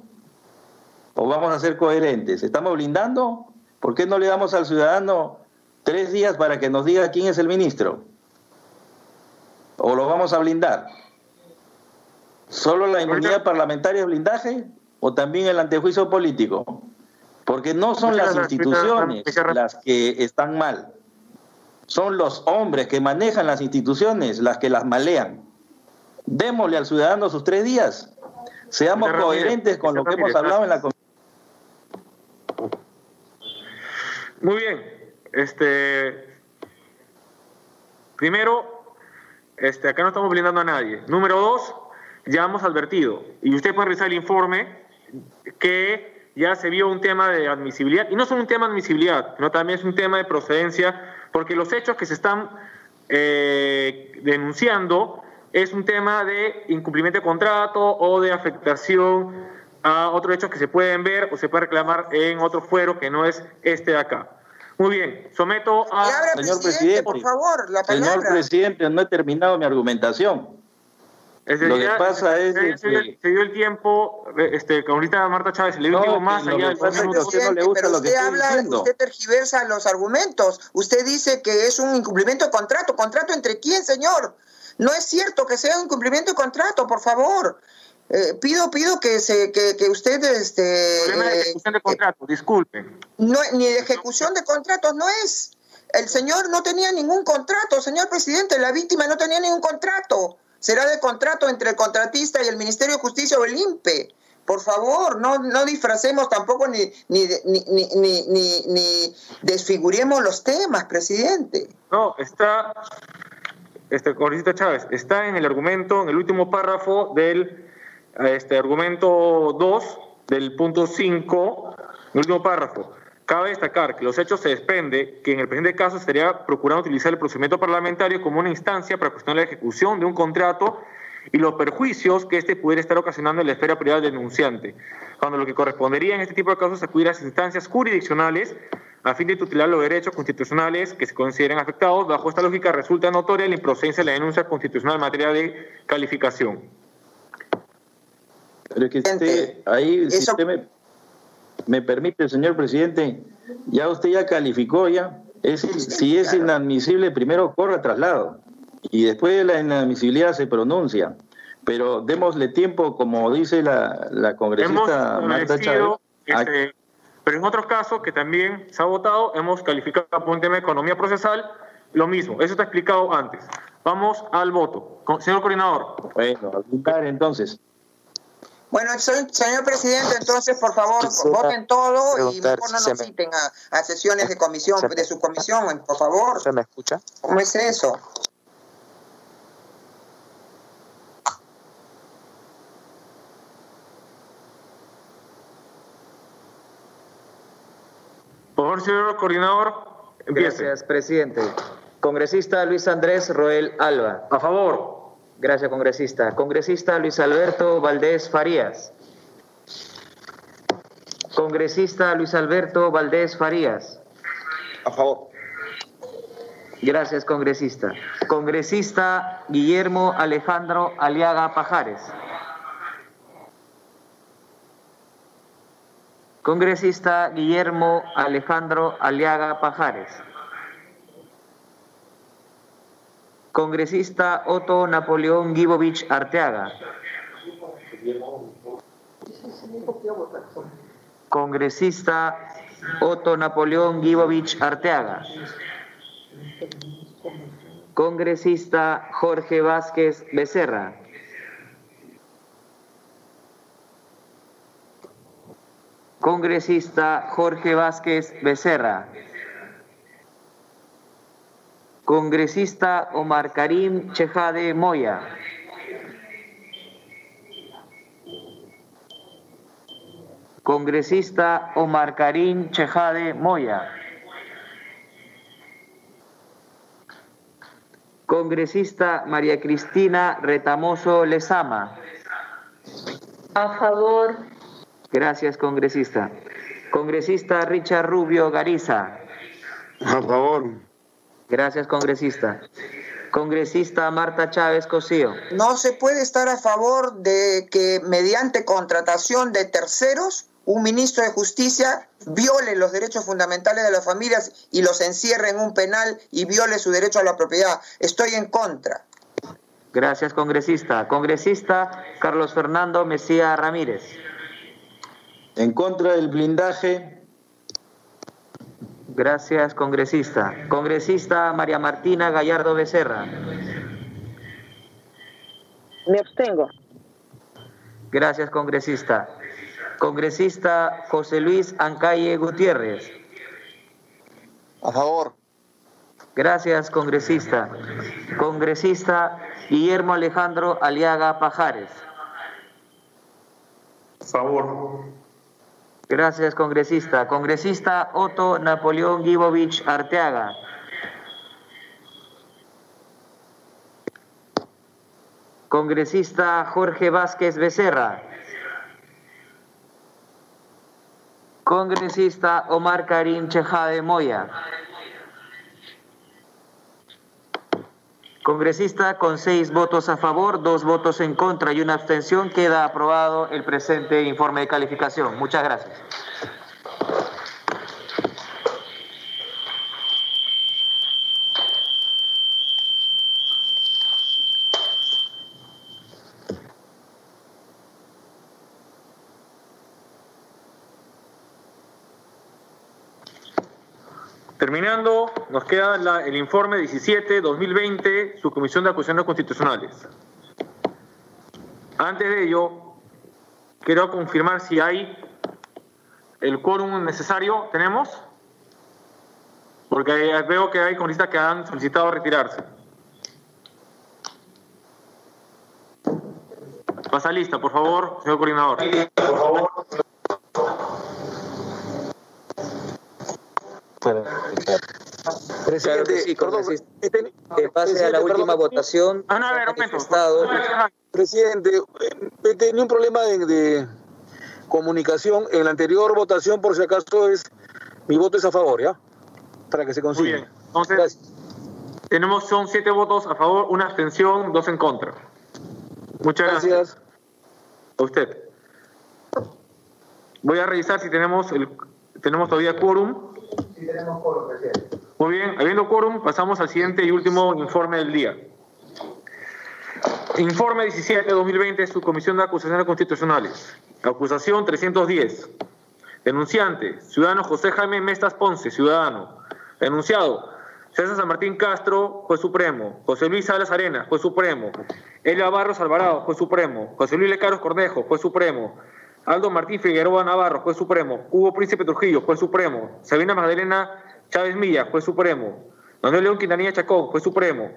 ¿O vamos a ser coherentes? ¿Estamos blindando? ¿Por qué no le damos al ciudadano tres días para que nos diga quién es el ministro? ¿O lo vamos a blindar? ¿Solo la inmunidad parlamentaria es blindaje o también el antejuicio político? Porque no son las instituciones las que están mal. Son los hombres que manejan las instituciones las que las malean. Démosle al ciudadano sus tres días. Seamos coherentes con lo que hemos hablado en la comisión. Muy bien. Este, primero, este, acá no estamos blindando a nadie. Número dos, ya hemos advertido, y usted puede revisar el informe, que ya se vio un tema de admisibilidad, y no solo un tema de admisibilidad, sino también es un tema de procedencia, porque los hechos que se están eh, denunciando es un tema de incumplimiento de contrato o de afectación a otros hechos que se pueden ver o se puede reclamar en otro fuero que no es este de acá. Muy bien, someto a... Señor presidente, por favor, la Señor presidente, no he terminado mi argumentación. Lo que pasa es se, que... se, dio el tiempo, este, que ahorita Marta Chávez le dio no, tiempo más allá del no le gusta pero usted habla, usted tergiversa los argumentos. Usted dice que es un incumplimiento de contrato. ¿Contrato entre quién, señor? No es cierto que sea un cumplimiento de contrato, por favor. Eh, pido, pido que se, que, que usted, este. Problema de ejecución de contrato, disculpen. No, ni de ejecución de contratos no es. El señor no tenía ningún contrato, señor presidente. La víctima no tenía ningún contrato. Será de contrato entre el contratista y el Ministerio de Justicia o el INPE. Por favor, no, no disfracemos tampoco ni, ni, ni, ni, ni, desfiguremos los temas, presidente. No, está este congresista Chávez, está en el argumento, en el último párrafo del este, argumento 2 del punto 5, el último párrafo. Cabe destacar que los hechos se desprende que en el presente caso estaría procurando utilizar el procedimiento parlamentario como una instancia para cuestionar la ejecución de un contrato y los perjuicios que éste pudiera estar ocasionando en la esfera privada del denunciante, cuando lo que correspondería en este tipo de casos es acudir a las instancias jurisdiccionales a fin de tutelar los derechos constitucionales que se consideren afectados. Bajo esta lógica resulta notoria la improcedencia de la denuncia constitucional en materia de calificación. Pero que usted, ahí, si usted me, me, permite, señor presidente, ya usted ya calificó ya. Es, si es inadmisible, primero corra traslado y después de la inadmisibilidad se pronuncia. Pero démosle tiempo, como dice la, la congresista Marta Chávez. Este, pero en otros casos que también se ha votado, hemos calificado por un tema de economía procesal, lo mismo. Eso está explicado antes. Vamos al voto. Señor coordinador. Bueno, al entonces. Bueno, señor presidente, entonces, por favor, voten todo y mejor no nos citen a, a, sesiones de comisión, de su comisión, por favor. ¿Se me escucha? ¿Cómo es eso? Por favor, señor coordinador. Empiece. Gracias, presidente. Congresista Luis Andrés Roel Alba. A favor. Gracias, congresista. Congresista Luis Alberto Valdés Farías. Congresista Luis Alberto Valdés Farías. A favor. Gracias, congresista. Congresista Guillermo Alejandro Aliaga Pajares. Congresista Guillermo Alejandro Aliaga Pajares. Congresista Otto Napoleón Gibovich Arteaga. Congresista Otto Napoleón Gibovich Arteaga. Congresista Jorge Vázquez Becerra. Congresista Jorge Vázquez Becerra. Congresista Omar Karim Chejade Moya. Congresista Omar Karim Chejade Moya. Congresista María Cristina Retamoso Lezama. A favor. Gracias, congresista. Congresista Richard Rubio Gariza. A favor. Gracias, congresista. Congresista Marta Chávez Cosío. No se puede estar a favor de que mediante contratación de terceros un ministro de justicia viole los derechos fundamentales de las familias y los encierre en un penal y viole su derecho a la propiedad. Estoy en contra. Gracias, congresista. Congresista Carlos Fernando Mesía Ramírez. En contra del blindaje. Gracias, congresista. Congresista María Martina Gallardo Becerra. Me abstengo. Gracias, congresista. Congresista José Luis Ancalle Gutiérrez. A favor. Gracias, congresista. Congresista Guillermo Alejandro Aliaga Pajares. A favor. Gracias, congresista. Congresista Otto Napoleón Gibovich Arteaga. Congresista Jorge Vázquez Becerra. Congresista Omar Karim Chejade Moya. Congresista con seis votos a favor, dos votos en contra y una abstención, queda aprobado el presente informe de calificación. Muchas gracias. Terminando, nos queda la, el informe 17-2020, su Comisión de Acusaciones Constitucionales. Antes de ello, quiero confirmar si hay el quórum necesario. ¿Tenemos? Porque veo que hay congresistas que han solicitado retirarse. Pasa lista, por favor, señor coordinador. Por favor. Bueno, claro. Presidente, claro que sí, perdón, que pase a la última perdón, votación. Ah, no, a ver, momento. Presidente, he tenido un problema de, de, comunicación. En la anterior votación, por si acaso, es mi voto es a favor, ¿ya? Para que se consiga. Muy bien. Entonces, Gracias. tenemos, son siete votos a favor, una abstención, dos en contra. Muchas gracias. gracias. A usted. Voy a revisar si tenemos el, tenemos todavía quórum. Sí, tenemos quórum, presidente. Muy bien, habiendo quórum, pasamos al siguiente y último informe del día. Informe 17-2020, Subcomisión de Acusaciones Constitucionales. Acusación 310. Denunciante, ciudadano José Jaime Mestas Ponce, ciudadano. Denunciado, César San Martín Castro, juez supremo. José Luis Salas Arenas, juez supremo. Elia Barros Alvarado, juez supremo. José Luis Lecaros Cornejo, juez supremo. Aldo Martín Figueroa Navarro, juez supremo. Hugo Príncipe Trujillo, juez supremo. Sabina Magdalena Chávez Milla, juez supremo. Manuel León Quintanilla Chacón, juez supremo.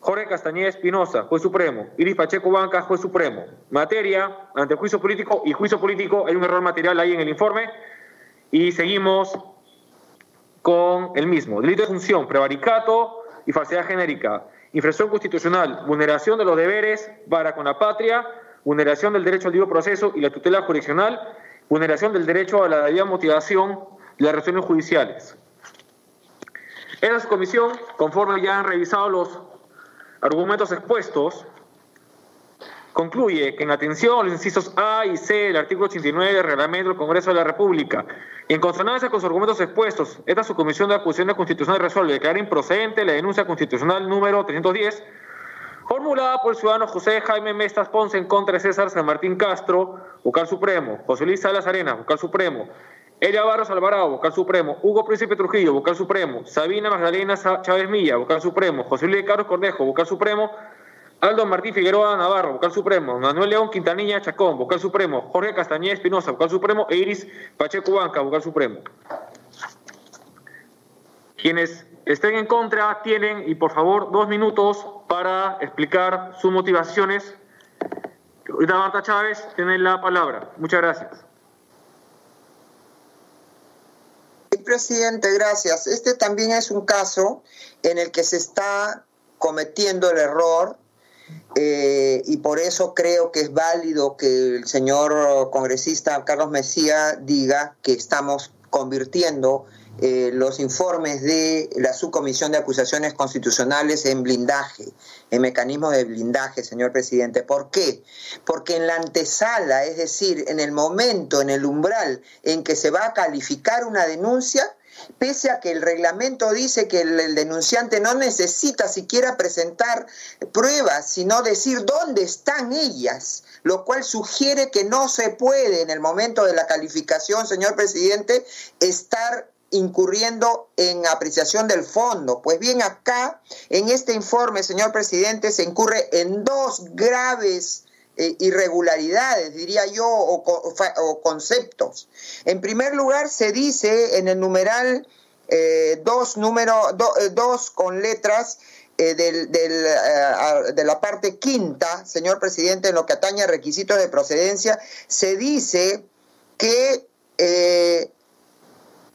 Jorge Castañeda Espinosa, juez supremo. Iris Pacheco Banca, juez supremo. Materia, ante juicio político y juicio político, hay un error material ahí en el informe. Y seguimos con el mismo. Delito de función, prevaricato y falsedad genérica. Infracción constitucional, vulneración de los deberes para con la patria, vulneración del derecho al libre proceso y la tutela jurisdiccional, vulneración del derecho a la debida motivación de las resoluciones judiciales. Esta comisión, conforme ya han revisado los argumentos expuestos, concluye que en atención a los incisos A y C del artículo 89 del reglamento del Congreso de la República, y en consonancia con los argumentos expuestos, esta subcomisión de acusaciones constitucionales resuelve declarar improcedente la denuncia constitucional número 310 formulada por el ciudadano José Jaime Mestas Ponce en contra de César San Martín Castro, vocal supremo, José Luis Salas Arenas, vocal supremo, Elia Barros Alvarado, vocal supremo, Hugo Príncipe Trujillo, vocal supremo, Sabina Magdalena Chávez Milla, vocal supremo, José Luis Carlos Cornejo, vocal supremo, Aldo Martín Figueroa Navarro, vocal supremo, Manuel León Quintanilla Chacón, vocal supremo, Jorge Castañeda Espinosa, vocal supremo, e Iris Pacheco Banca, vocal supremo. Quienes estén en contra tienen, y por favor, dos minutos para explicar sus motivaciones. Ahorita Marta Chávez tiene la palabra. Muchas gracias. Presidente, gracias. Este también es un caso en el que se está cometiendo el error eh, y por eso creo que es válido que el señor congresista Carlos Mesía diga que estamos convirtiendo eh, los informes de la subcomisión de acusaciones constitucionales en blindaje, en mecanismos de blindaje, señor presidente. ¿Por qué? Porque en la antesala, es decir, en el momento, en el umbral en que se va a calificar una denuncia, pese a que el reglamento dice que el, denunciante no necesita siquiera presentar pruebas, sino decir dónde están ellas, lo cual sugiere que no se puede en el momento de la calificación, señor presidente, estar incurriendo en apreciación del fondo. Pues bien, acá, en este informe, señor presidente, se incurre en dos graves eh, irregularidades, diría yo, o, conceptos. En primer lugar, se dice en el numeral eh, dos, número, eh, dos con letras del, de la parte quinta, señor presidente, en lo que atañe a requisitos de procedencia, se dice que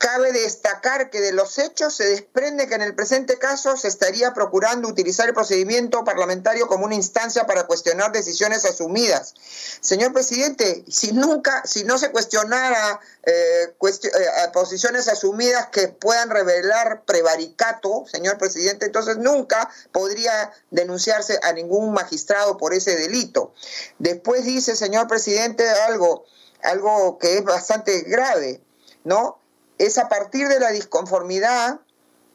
Cabe destacar que de los hechos se desprende que en el presente caso se estaría procurando utilizar el procedimiento parlamentario como una instancia para cuestionar decisiones asumidas. Señor presidente, si nunca, si no se cuestionara eh, eh, posiciones asumidas que puedan revelar prevaricato, señor presidente, entonces nunca podría denunciarse a ningún magistrado por ese delito. Después dice, señor presidente, algo, algo que es bastante grave, ¿no? Es a partir de la disconformidad,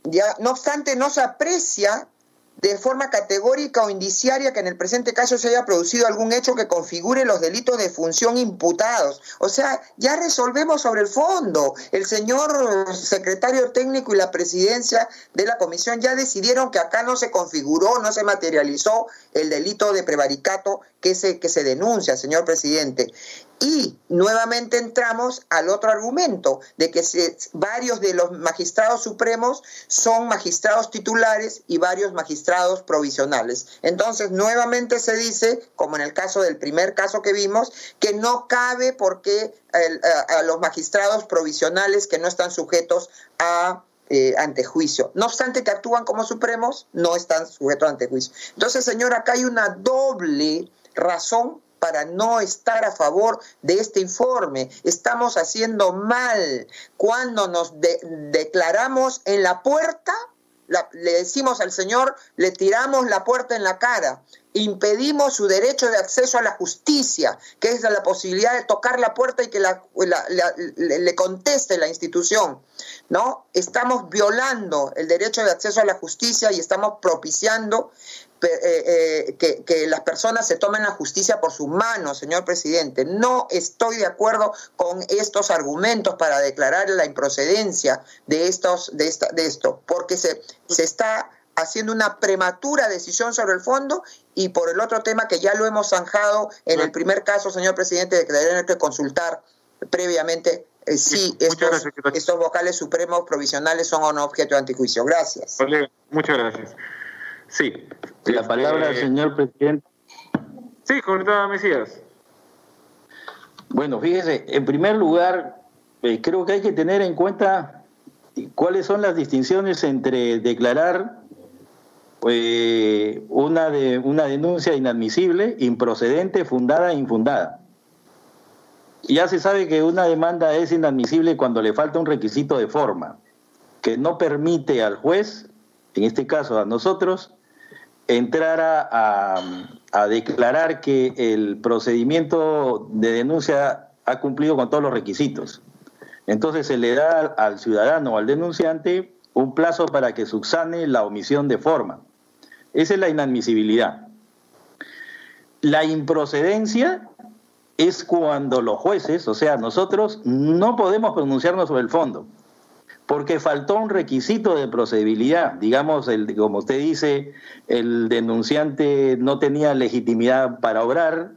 ya, no obstante no se aprecia de forma categórica o indiciaria que en el presente caso se haya producido algún hecho que configure los delitos de función imputados. O sea, ya resolvemos sobre el fondo. El señor secretario técnico y la presidencia de la comisión ya decidieron que acá no se configuró, no se materializó el delito de prevaricato que se, que se denuncia, señor presidente. Y nuevamente entramos al otro argumento de que varios de los magistrados supremos son magistrados titulares y varios magistrados provisionales. Entonces, nuevamente se dice, como en el caso del primer caso que vimos, que no cabe porque a, los magistrados provisionales que no están sujetos a eh, antejuicio. No obstante que actúan como supremos, no están sujetos a antejuicio. Entonces, señor, acá hay una doble razón para no estar a favor de este informe. Estamos haciendo mal cuando nos declaramos en la puerta, le decimos al Señor, le tiramos la puerta en la cara, impedimos su derecho de acceso a la justicia, que es la posibilidad de tocar la puerta y que le conteste la institución. ¿no? Estamos violando el derecho de acceso a la justicia y estamos propiciando eh, eh, que, las personas se tomen la justicia por sus manos, señor presidente. No estoy de acuerdo con estos argumentos para declarar la improcedencia de, estos, de, esta, de esto, porque se, se está haciendo una prematura decisión sobre el fondo y por el otro tema que ya lo hemos zanjado en el primer caso, señor presidente, de que deberían que consultar previamente eh, si estos, estos, vocales supremos provisionales son o no objeto de antijuicio. Gracias. muchas gracias. Sí. La este, palabra, señor presidente. Sí, coordinadora Mesías. Bueno, fíjese, en primer lugar, eh, creo que hay que tener en cuenta cuáles son las distinciones entre declarar eh, una, de, una denuncia inadmisible, improcedente, fundada e infundada. Ya se sabe que una demanda es inadmisible cuando le falta un requisito de forma, que no permite al juez, en este caso a nosotros, entrar a, declarar que el procedimiento de denuncia ha cumplido con todos los requisitos. Entonces se le da al ciudadano o al denunciante un plazo para que subsane la omisión de forma. Esa es la inadmisibilidad. La improcedencia es cuando los jueces, o sea, nosotros no podemos pronunciarnos sobre el fondo porque faltó un requisito de procedibilidad. Digamos, el, como usted dice, el denunciante no tenía legitimidad para obrar,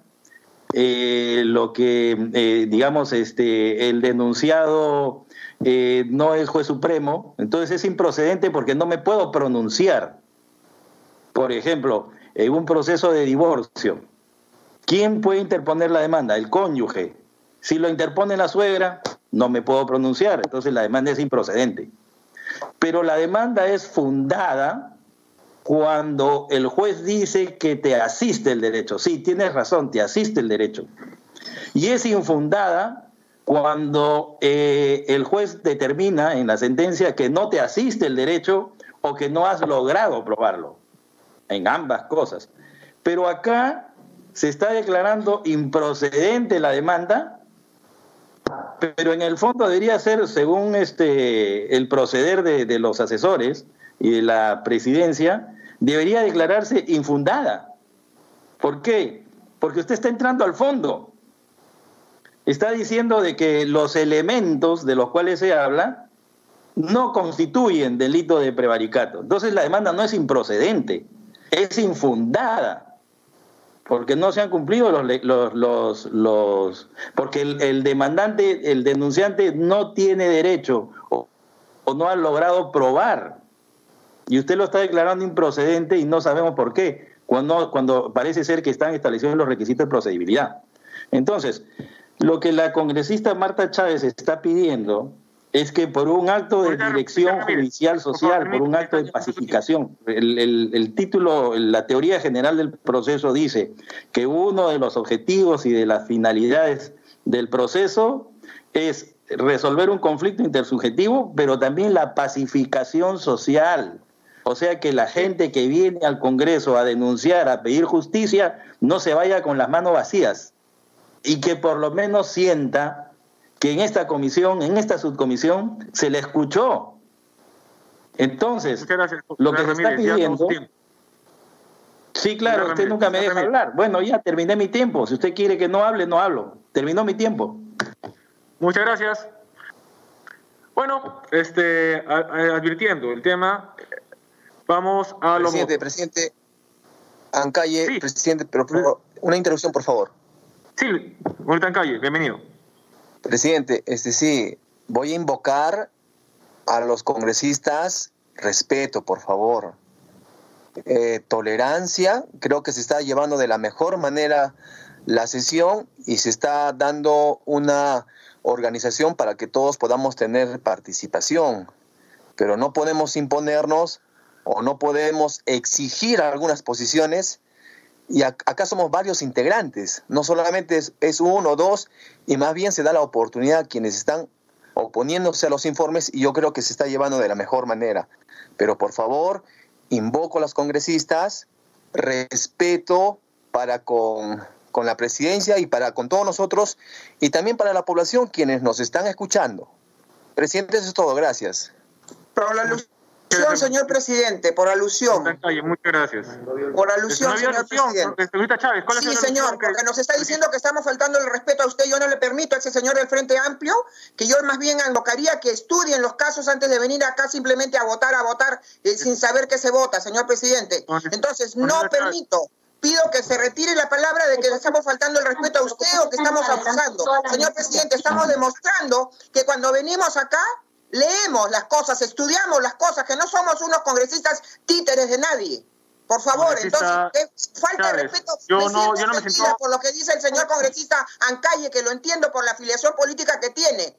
eh, lo que, eh, digamos, este, el denunciado eh, no es juez supremo, entonces es improcedente porque no me puedo pronunciar. Por ejemplo, en un proceso de divorcio, ¿quién puede interponer la demanda? El cónyuge. Si lo interpone la suegra, no me puedo pronunciar, entonces la demanda es improcedente. Pero la demanda es fundada cuando el juez dice que te asiste el derecho. Sí, tienes razón, te asiste el derecho. Y es infundada cuando eh, el juez determina en la sentencia que no te asiste el derecho o que no has logrado probarlo. En ambas cosas. Pero acá se está declarando improcedente la demanda pero en el fondo debería ser, según este, el proceder de, los asesores y de la presidencia, debería declararse infundada. ¿Por qué? Porque usted está entrando al fondo. Está diciendo de que los elementos de los cuales se habla no constituyen delito de prevaricato. Entonces la demanda no es improcedente, es infundada porque no se han cumplido los, los, los, porque el, demandante, el denunciante no tiene derecho o, no ha logrado probar. Y usted lo está declarando improcedente y no sabemos por qué, cuando, cuando parece ser que están establecidos los requisitos de procedibilidad. Entonces, lo que la congresista Marta Chávez está pidiendo es que por un acto de dirección judicial social, por un acto de pacificación, el, título, la teoría general del proceso dice que uno de los objetivos y de las finalidades del proceso es resolver un conflicto intersubjetivo, pero también la pacificación social. O sea, que la gente que viene al Congreso a denunciar, a pedir justicia, no se vaya con las manos vacías y que por lo menos sienta que en esta comisión, en esta subcomisión, se le escuchó. Entonces, lo que se está pidiendo... Sí, claro, usted nunca me deja hablar. Bueno, ya terminé mi tiempo. Si usted quiere que no hable, no hablo. Terminó mi tiempo. Muchas gracias. Bueno, este, advirtiendo el tema, vamos a lo... Presidente, presidente, Ancalle, presidente, pero una interrupción, por favor. Sí, ahorita en calle, bienvenido. Presidente, este sí, voy a invocar a los congresistas respeto, por favor. Eh, tolerancia, creo que se está llevando de la mejor manera la sesión y se está dando una organización para que todos podamos tener participación, pero no podemos imponernos o no podemos exigir algunas posiciones y acá somos varios integrantes, no solamente es, uno o dos, y más bien se da la oportunidad a quienes están oponiéndose a los informes y yo creo que se está llevando de la mejor manera. Pero por favor, invoco a los congresistas, respeto para con, con la presidencia y para con todos nosotros y también para la población quienes nos están escuchando. Presidente, eso es todo, gracias señor presidente, por alusión. Muchas gracias. Por alusión, señor presidente. sí, señor, porque nos está diciendo que estamos faltando el respeto a usted. Yo no le permito a ese señor del Frente Amplio, que yo más bien invocaría que estudien los casos antes de venir acá simplemente a votar, a votar, eh, sin saber qué se vota, señor presidente. Entonces, no permito pido que se retire la palabra de que le estamos faltando el respeto a usted o que estamos abusando. Señor presidente, estamos demostrando que cuando venimos acá leemos las cosas, estudiamos las cosas, que no somos unos congresistas títeres de nadie. Por favor, entonces, falta de respeto. Yo no, yo no me siento... Por lo que dice el señor congresista Ancalle, que lo entiendo por la afiliación política que tiene,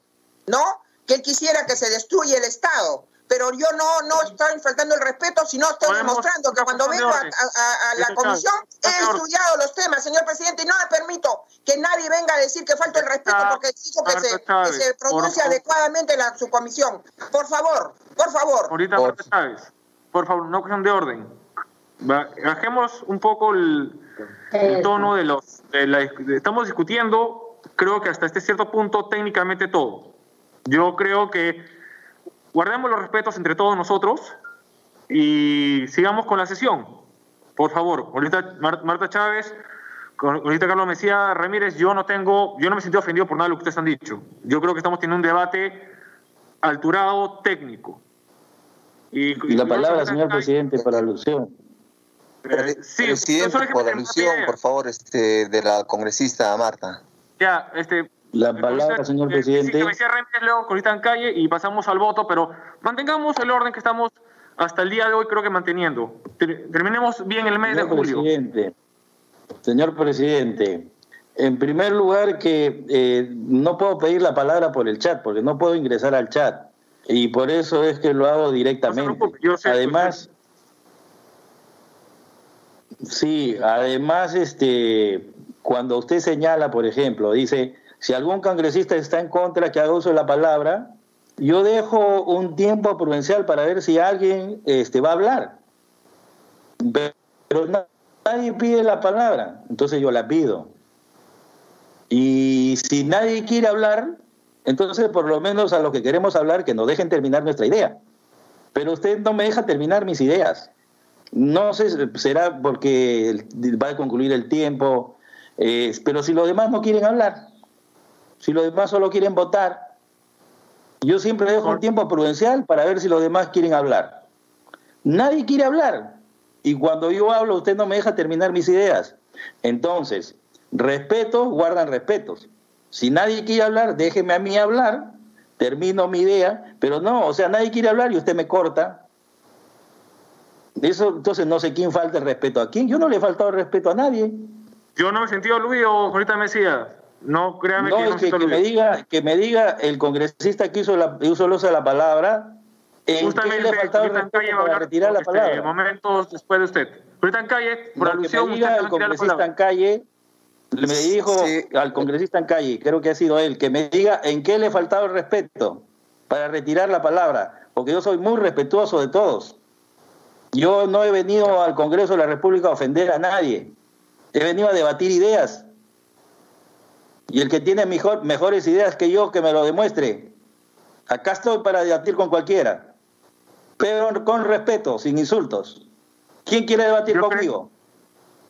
¿no? Que él quisiera que se destruya el Estado pero yo no, no estoy faltando el respeto, sino estoy demostrando que cuando vengo a, la comisión he estudiado los temas, señor presidente, y no me permito que nadie venga a decir que falta el respeto porque exijo que se, que se pronuncie adecuadamente la subcomisión. Por favor, por favor. Ahorita, por, Chávez, por favor, no cuestión de orden. Bajemos un poco el, tono de los... estamos discutiendo, creo que hasta este cierto punto, técnicamente todo. Yo creo que guardemos los respetos entre todos nosotros y sigamos con la sesión. Por favor, ahorita Marta Chávez, ahorita Carlos Mesía Ramírez, yo no tengo, yo no me siento ofendido por nada de lo que ustedes han dicho. Yo creo que estamos teniendo un debate alturado técnico. Y, la palabra, señor presidente, para alusión. Eh, sí, presidente, por alusión, por favor, este, de la congresista Marta. Ya, este, la palabra, señor presidente. Sí, sí, luego en calle y pasamos al voto, pero mantengamos el orden que estamos hasta el día de hoy, creo que manteniendo. Terminemos bien el mes de julio. Presidente, señor presidente, en primer lugar que eh, no puedo pedir la palabra por el chat, porque no puedo ingresar al chat. Y por eso es que lo hago directamente. además, sí, además, este, cuando usted señala, por ejemplo, dice si algún congresista está en contra que haga uso de la palabra, yo dejo un tiempo prudencial para ver si alguien este, va a hablar. Pero nadie pide la palabra, entonces yo la pido. Y si nadie quiere hablar, entonces por lo menos a lo que queremos hablar, que nos dejen terminar nuestra idea. Pero usted no me deja terminar mis ideas. No sé, será porque va a concluir el tiempo, eh, pero si los demás no quieren hablar, si los demás solo quieren votar. Yo siempre dejo un tiempo prudencial para ver si los demás quieren hablar. Nadie quiere hablar. Y cuando yo hablo, usted no me deja terminar mis ideas. Entonces, respeto, guardan respetos. Si nadie quiere hablar, déjeme a mí hablar, termino mi idea, pero no, o sea, nadie quiere hablar y usted me corta. Eso, entonces no sé quién falta el respeto a quién. Yo no le he faltado el respeto a nadie. Yo no he sentido aludido, ahorita me decía. No, créame que, no que, me diga que me diga el congresista que hizo la hizo el uso de la palabra en Justamente, qué le faltaba el respeto para retirar la este, palabra. momentos después de usted. Ahorita en calle, por no, alusión, que me diga el congresista en calle me dijo al congresista en calle, creo que ha sido él, que me diga en qué le faltaba el respeto para retirar la palabra, porque yo soy muy respetuoso de todos. Yo no he venido al Congreso de la República a ofender a nadie. He venido a debatir ideas y el que tiene mejor, mejores ideas que yo, que me lo demuestre. Acá estoy para debatir con cualquiera, pero con respeto, sin insultos. ¿Quién quiere debatir conmigo?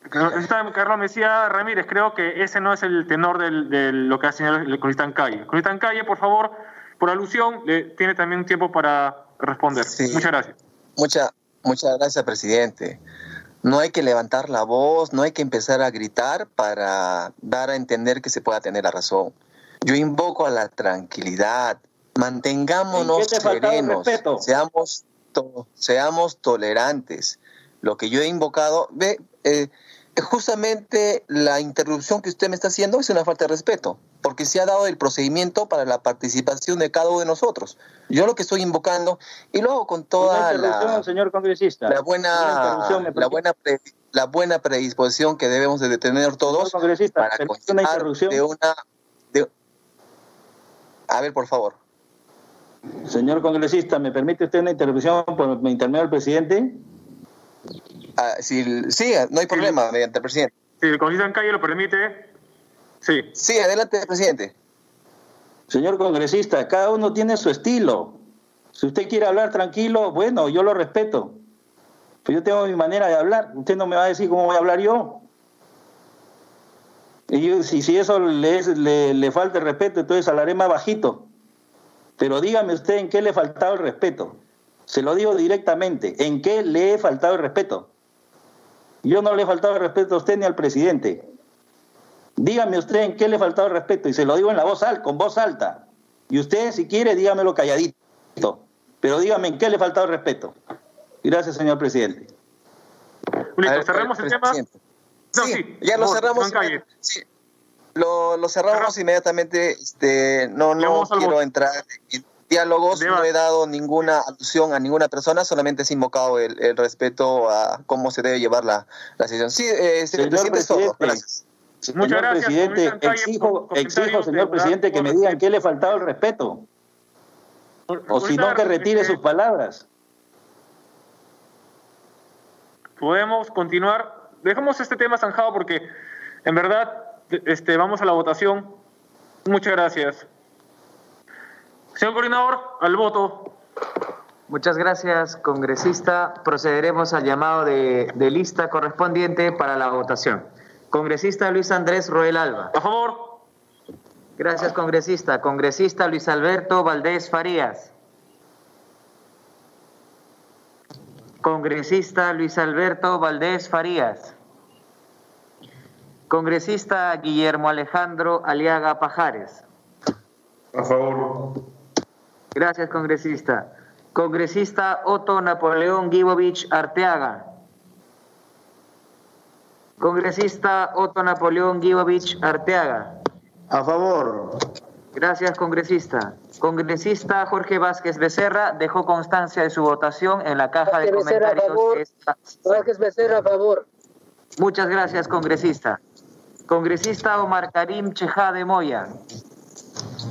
Carlos Mesía Ramírez, creo que ese no es el tenor de lo que ha señalado el cronista en calle. Cronista en calle, por favor, por alusión, tiene también un tiempo para responder. Muchas gracias. Mucha, muchas gracias, presidente. No hay que levantar la voz, no hay que empezar a gritar para dar a entender que se pueda tener la razón. Yo invoco a la tranquilidad, mantengámonos serenos, seamos, seamos tolerantes. Lo que yo he invocado, ve, eh, justamente la interrupción que usted me está haciendo es una falta de respeto, porque se ha dado el procedimiento para la participación de cada uno de nosotros. Yo lo que estoy invocando, y luego con toda la, señor congresista. la buena, la buena, la buena predisposición que debemos de tener todos para una interrupción. de una... De, a ver, por favor. Señor congresista, ¿me permite usted una interrupción por intermedio del presidente? Ah, si, sí, no hay problema mediante el presidente. Si el congresista en calle lo permite, sí. Sí, adelante, presidente. Señor congresista, cada uno tiene su estilo. Si usted quiere hablar tranquilo, bueno, yo lo respeto. Pero yo tengo mi manera de hablar. Usted no me va a decir cómo voy a hablar yo. Y si, si eso le, le, le falta el respeto, entonces hablaré más bajito. Pero dígame usted en qué le faltaba el respeto. Se lo digo directamente. ¿En qué le he faltado el respeto? Yo no le he faltado el respeto a usted ni al presidente. Dígame usted en qué le he faltado el respeto y se lo digo en la voz alta, con voz alta. Y usted, si quiere, dígamelo calladito. Pero dígame en qué le he faltado el respeto. Gracias, señor presidente. Listo, cerramos el tema. sí, ya lo cerramos. Sí, lo, cerramos inmediatamente. Este, no no quiero entrar en diálogos, no he dado ninguna alusión a ninguna persona, solamente he invocado el, respeto a cómo se debe llevar la, la sesión. Sí, eh, señor, presidente, es todo. Gracias. Muchas gracias. Presidente, exijo, exijo, señor presidente, que me digan qué le faltaba el respeto. O si no, que retire sus palabras. Podemos continuar. Dejemos este tema zanjado porque, en verdad, este, vamos a la votación. Muchas gracias. Señor coordinador, al voto. Muchas gracias, congresista. Procederemos al llamado de, lista correspondiente para la votación. Congresista Luis Andrés Roel Alba. A favor. Gracias, congresista. Congresista Luis Alberto Valdés Farías. Congresista Luis Alberto Valdés Farías. Congresista Guillermo Alejandro Aliaga Pajares. A favor. Gracias, congresista. Congresista Otto Napoleón Gibovich Arteaga. Congresista Otto Napoleón Gibovich Arteaga. A favor. Gracias, congresista. Congresista Jorge Vázquez Becerra dejó constancia de su votación en la caja de comentarios. Vázquez Becerra, a favor. Muchas gracias, congresista. Congresista Omar Karim Chejá de Moya.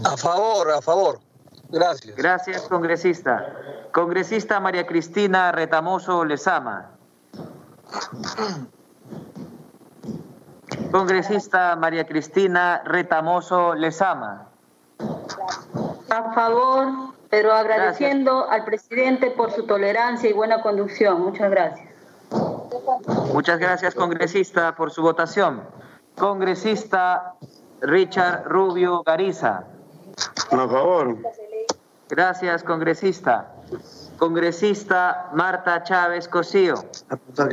A favor, a favor. Gracias. Gracias, congresista. Congresista María Cristina Retamoso Lezama. Congresista María Cristina Retamoso Lezama. A favor, pero agradeciendo al presidente por su tolerancia y buena conducción. Muchas gracias. Muchas gracias, congresista, por su votación. Congresista Richard Rubio Gariza. A favor. Gracias, congresista. Congresista Marta Chávez Cosío.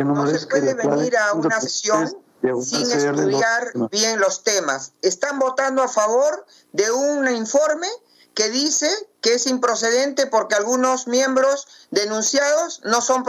No se puede venir a una sesión sin estudiar bien los temas. Están votando a favor de un informe que dice que es improcedente porque algunos miembros denunciados no son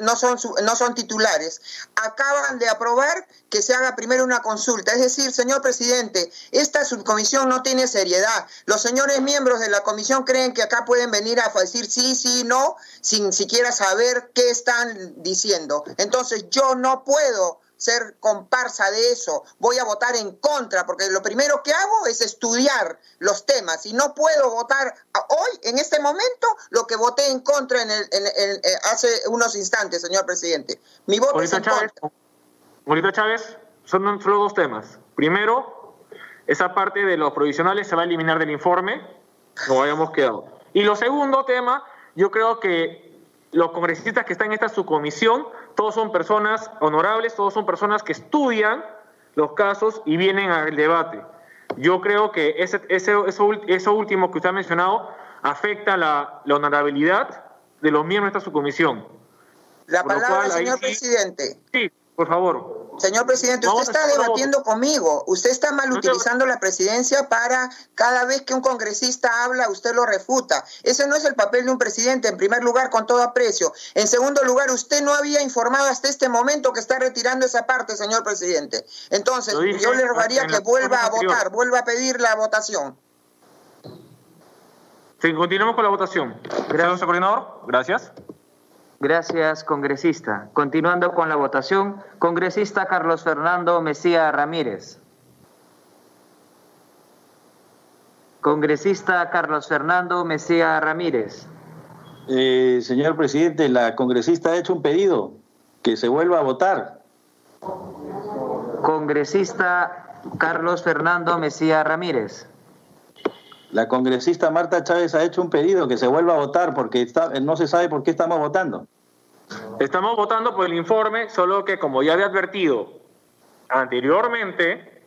no son no son titulares. Acaban de aprobar que se haga primero una consulta, es decir, señor presidente, esta subcomisión no tiene seriedad. Los señores miembros de la comisión creen que acá pueden venir a decir sí, sí, no, sin siquiera saber qué están diciendo. Entonces, yo no puedo ser comparsa de eso, voy a votar en contra, porque lo primero que hago es estudiar los temas y no puedo votar hoy, en este momento, lo que voté en contra en el, eh, hace unos instantes, señor presidente. Mi voto es en Chávez, contra. Chávez, son solo dos temas. Primero, esa parte de los provisionales se va a eliminar del informe, como habíamos quedado. Y lo segundo tema, yo creo que los congresistas que están en esta subcomisión todos son personas honorables, todos son personas que estudian los casos y vienen al debate. Yo creo que ese, eso, eso, último que usted ha mencionado afecta la, honorabilidad de los miembros de esta subcomisión. La palabra, señor presidente. Sí, por favor. Señor presidente, usted está debatiendo conmigo. Usted está mal utilizando la presidencia para cada vez que un congresista habla, usted lo refuta. Ese no es el papel de un presidente, en primer lugar, con todo aprecio. En segundo lugar, usted no había informado hasta este momento que está retirando esa parte, señor presidente. Entonces, yo le rogaría que vuelva a votar, vuelva a pedir la votación. Sí, continuamos con la votación. Gracias, coordinador. Gracias. Gracias, congresista. Continuando con la votación, congresista Carlos Fernando Mesía Ramírez. Congresista Carlos Fernando Mesía Ramírez. Eh, señor presidente, la congresista ha hecho un pedido que se vuelva a votar. Congresista Carlos Fernando Mesía Ramírez. La congresista Marta Chávez ha hecho un pedido que se vuelva a votar porque no se sabe por qué estamos votando. Estamos votando por el informe, solo que como ya había advertido anteriormente,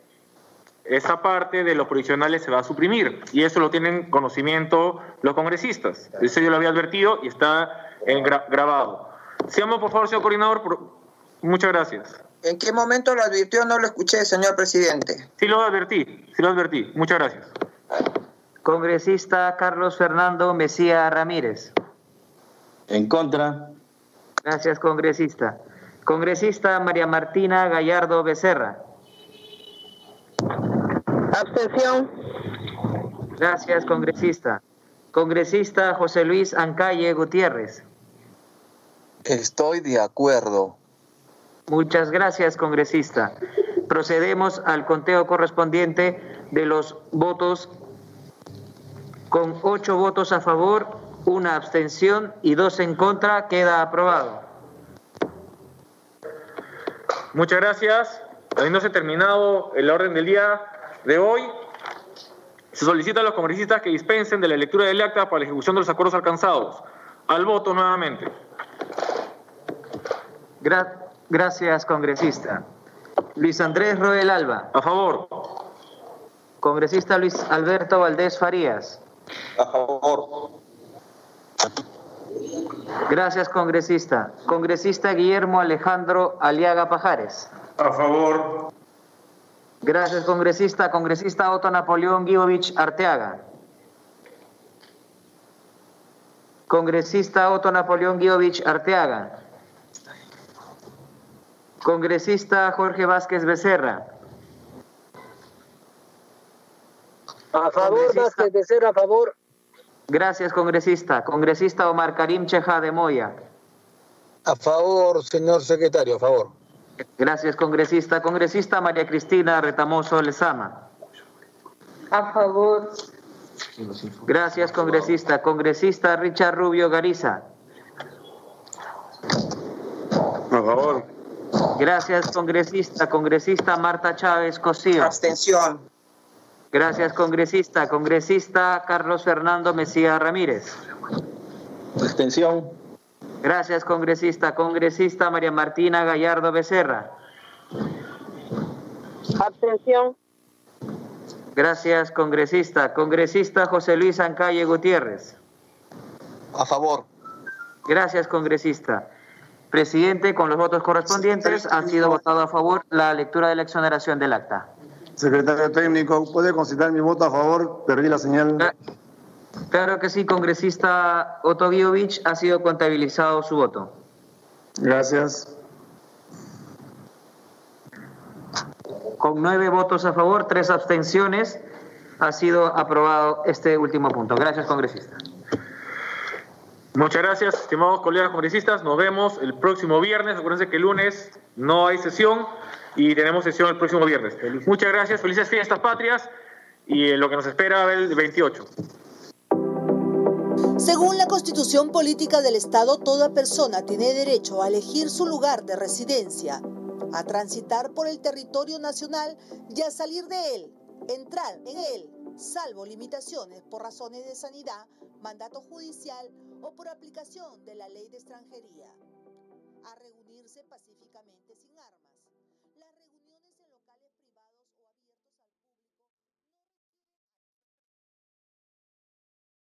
esa parte de los provisionales se va a suprimir y eso lo tienen conocimiento los congresistas. Eso yo lo había advertido y está en grabado. Seamos, por favor, señor coordinador. Muchas gracias. ¿En qué momento lo advirtió? No lo escuché, señor presidente. Sí lo advertí, sí lo advertí. Muchas gracias. Congresista Carlos Fernando Mesía Ramírez. En contra. Gracias, congresista. Congresista María Martina Gallardo Becerra. Abstención. Gracias, congresista. Congresista José Luis Ancalle Gutiérrez. Estoy de acuerdo. Muchas gracias, congresista. Procedemos al conteo correspondiente de los votos con ocho votos a favor, una abstención y dos en contra, queda aprobado. Muchas gracias. Habiéndose terminado el orden del día de hoy, se solicita a los congresistas que dispensen de la lectura del acta para la ejecución de los acuerdos alcanzados. Al voto nuevamente. gracias, congresista. Luis Andrés Roel Alba. A favor. Congresista Luis Alberto Valdés Farías. A favor. Gracias, congresista. Congresista Guillermo Alejandro Aliaga Pajares. A favor. Gracias, congresista. Congresista Otto Napoleón Guiovich Arteaga. Congresista Otto Napoleón Guiovich Arteaga. Congresista Jorge Vázquez Becerra. A favor, Vázquez Becerra, a favor. Gracias, congresista. Congresista Omar Karim Cheja de Moya. A favor, señor secretario, a favor. Gracias, congresista. Congresista María Cristina Retamoso Lezama. A favor. Gracias, congresista. Congresista Richard Rubio Gariza. A favor. Gracias, congresista. Congresista Marta Chávez Cosío. Abstención. Gracias, congresista. Congresista Carlos Fernando Mesía Ramírez. Extensión. Gracias, congresista. Congresista María Martina Gallardo Becerra. Abstención. Gracias, congresista. Congresista José Luis Ancalle Gutiérrez. A favor. Gracias, congresista. Presidente, con los votos correspondientes, ha sido votado a favor la lectura de la exoneración del acta. Secretario técnico, ¿puede considerar mi voto a favor? Perdí la señal. Claro que sí, congresista Otto ha sido contabilizado su voto. Gracias. Con nueve votos a favor, tres abstenciones, ha sido aprobado este último punto. Gracias, congresista. Muchas gracias, estimados colegas congresistas. Nos vemos el próximo viernes. Acuérdense que el lunes no hay sesión y tenemos sesión el próximo viernes. Muchas gracias, felices fiestas patrias y lo que nos espera el 28. Según la Constitución Política del Estado, toda persona tiene derecho a elegir su lugar de residencia, a transitar por el territorio nacional y a salir de él, entrar en él, salvo limitaciones por razones de sanidad, mandato judicial o por aplicación de la ley de extranjería, a reunirse pacíficamente sin.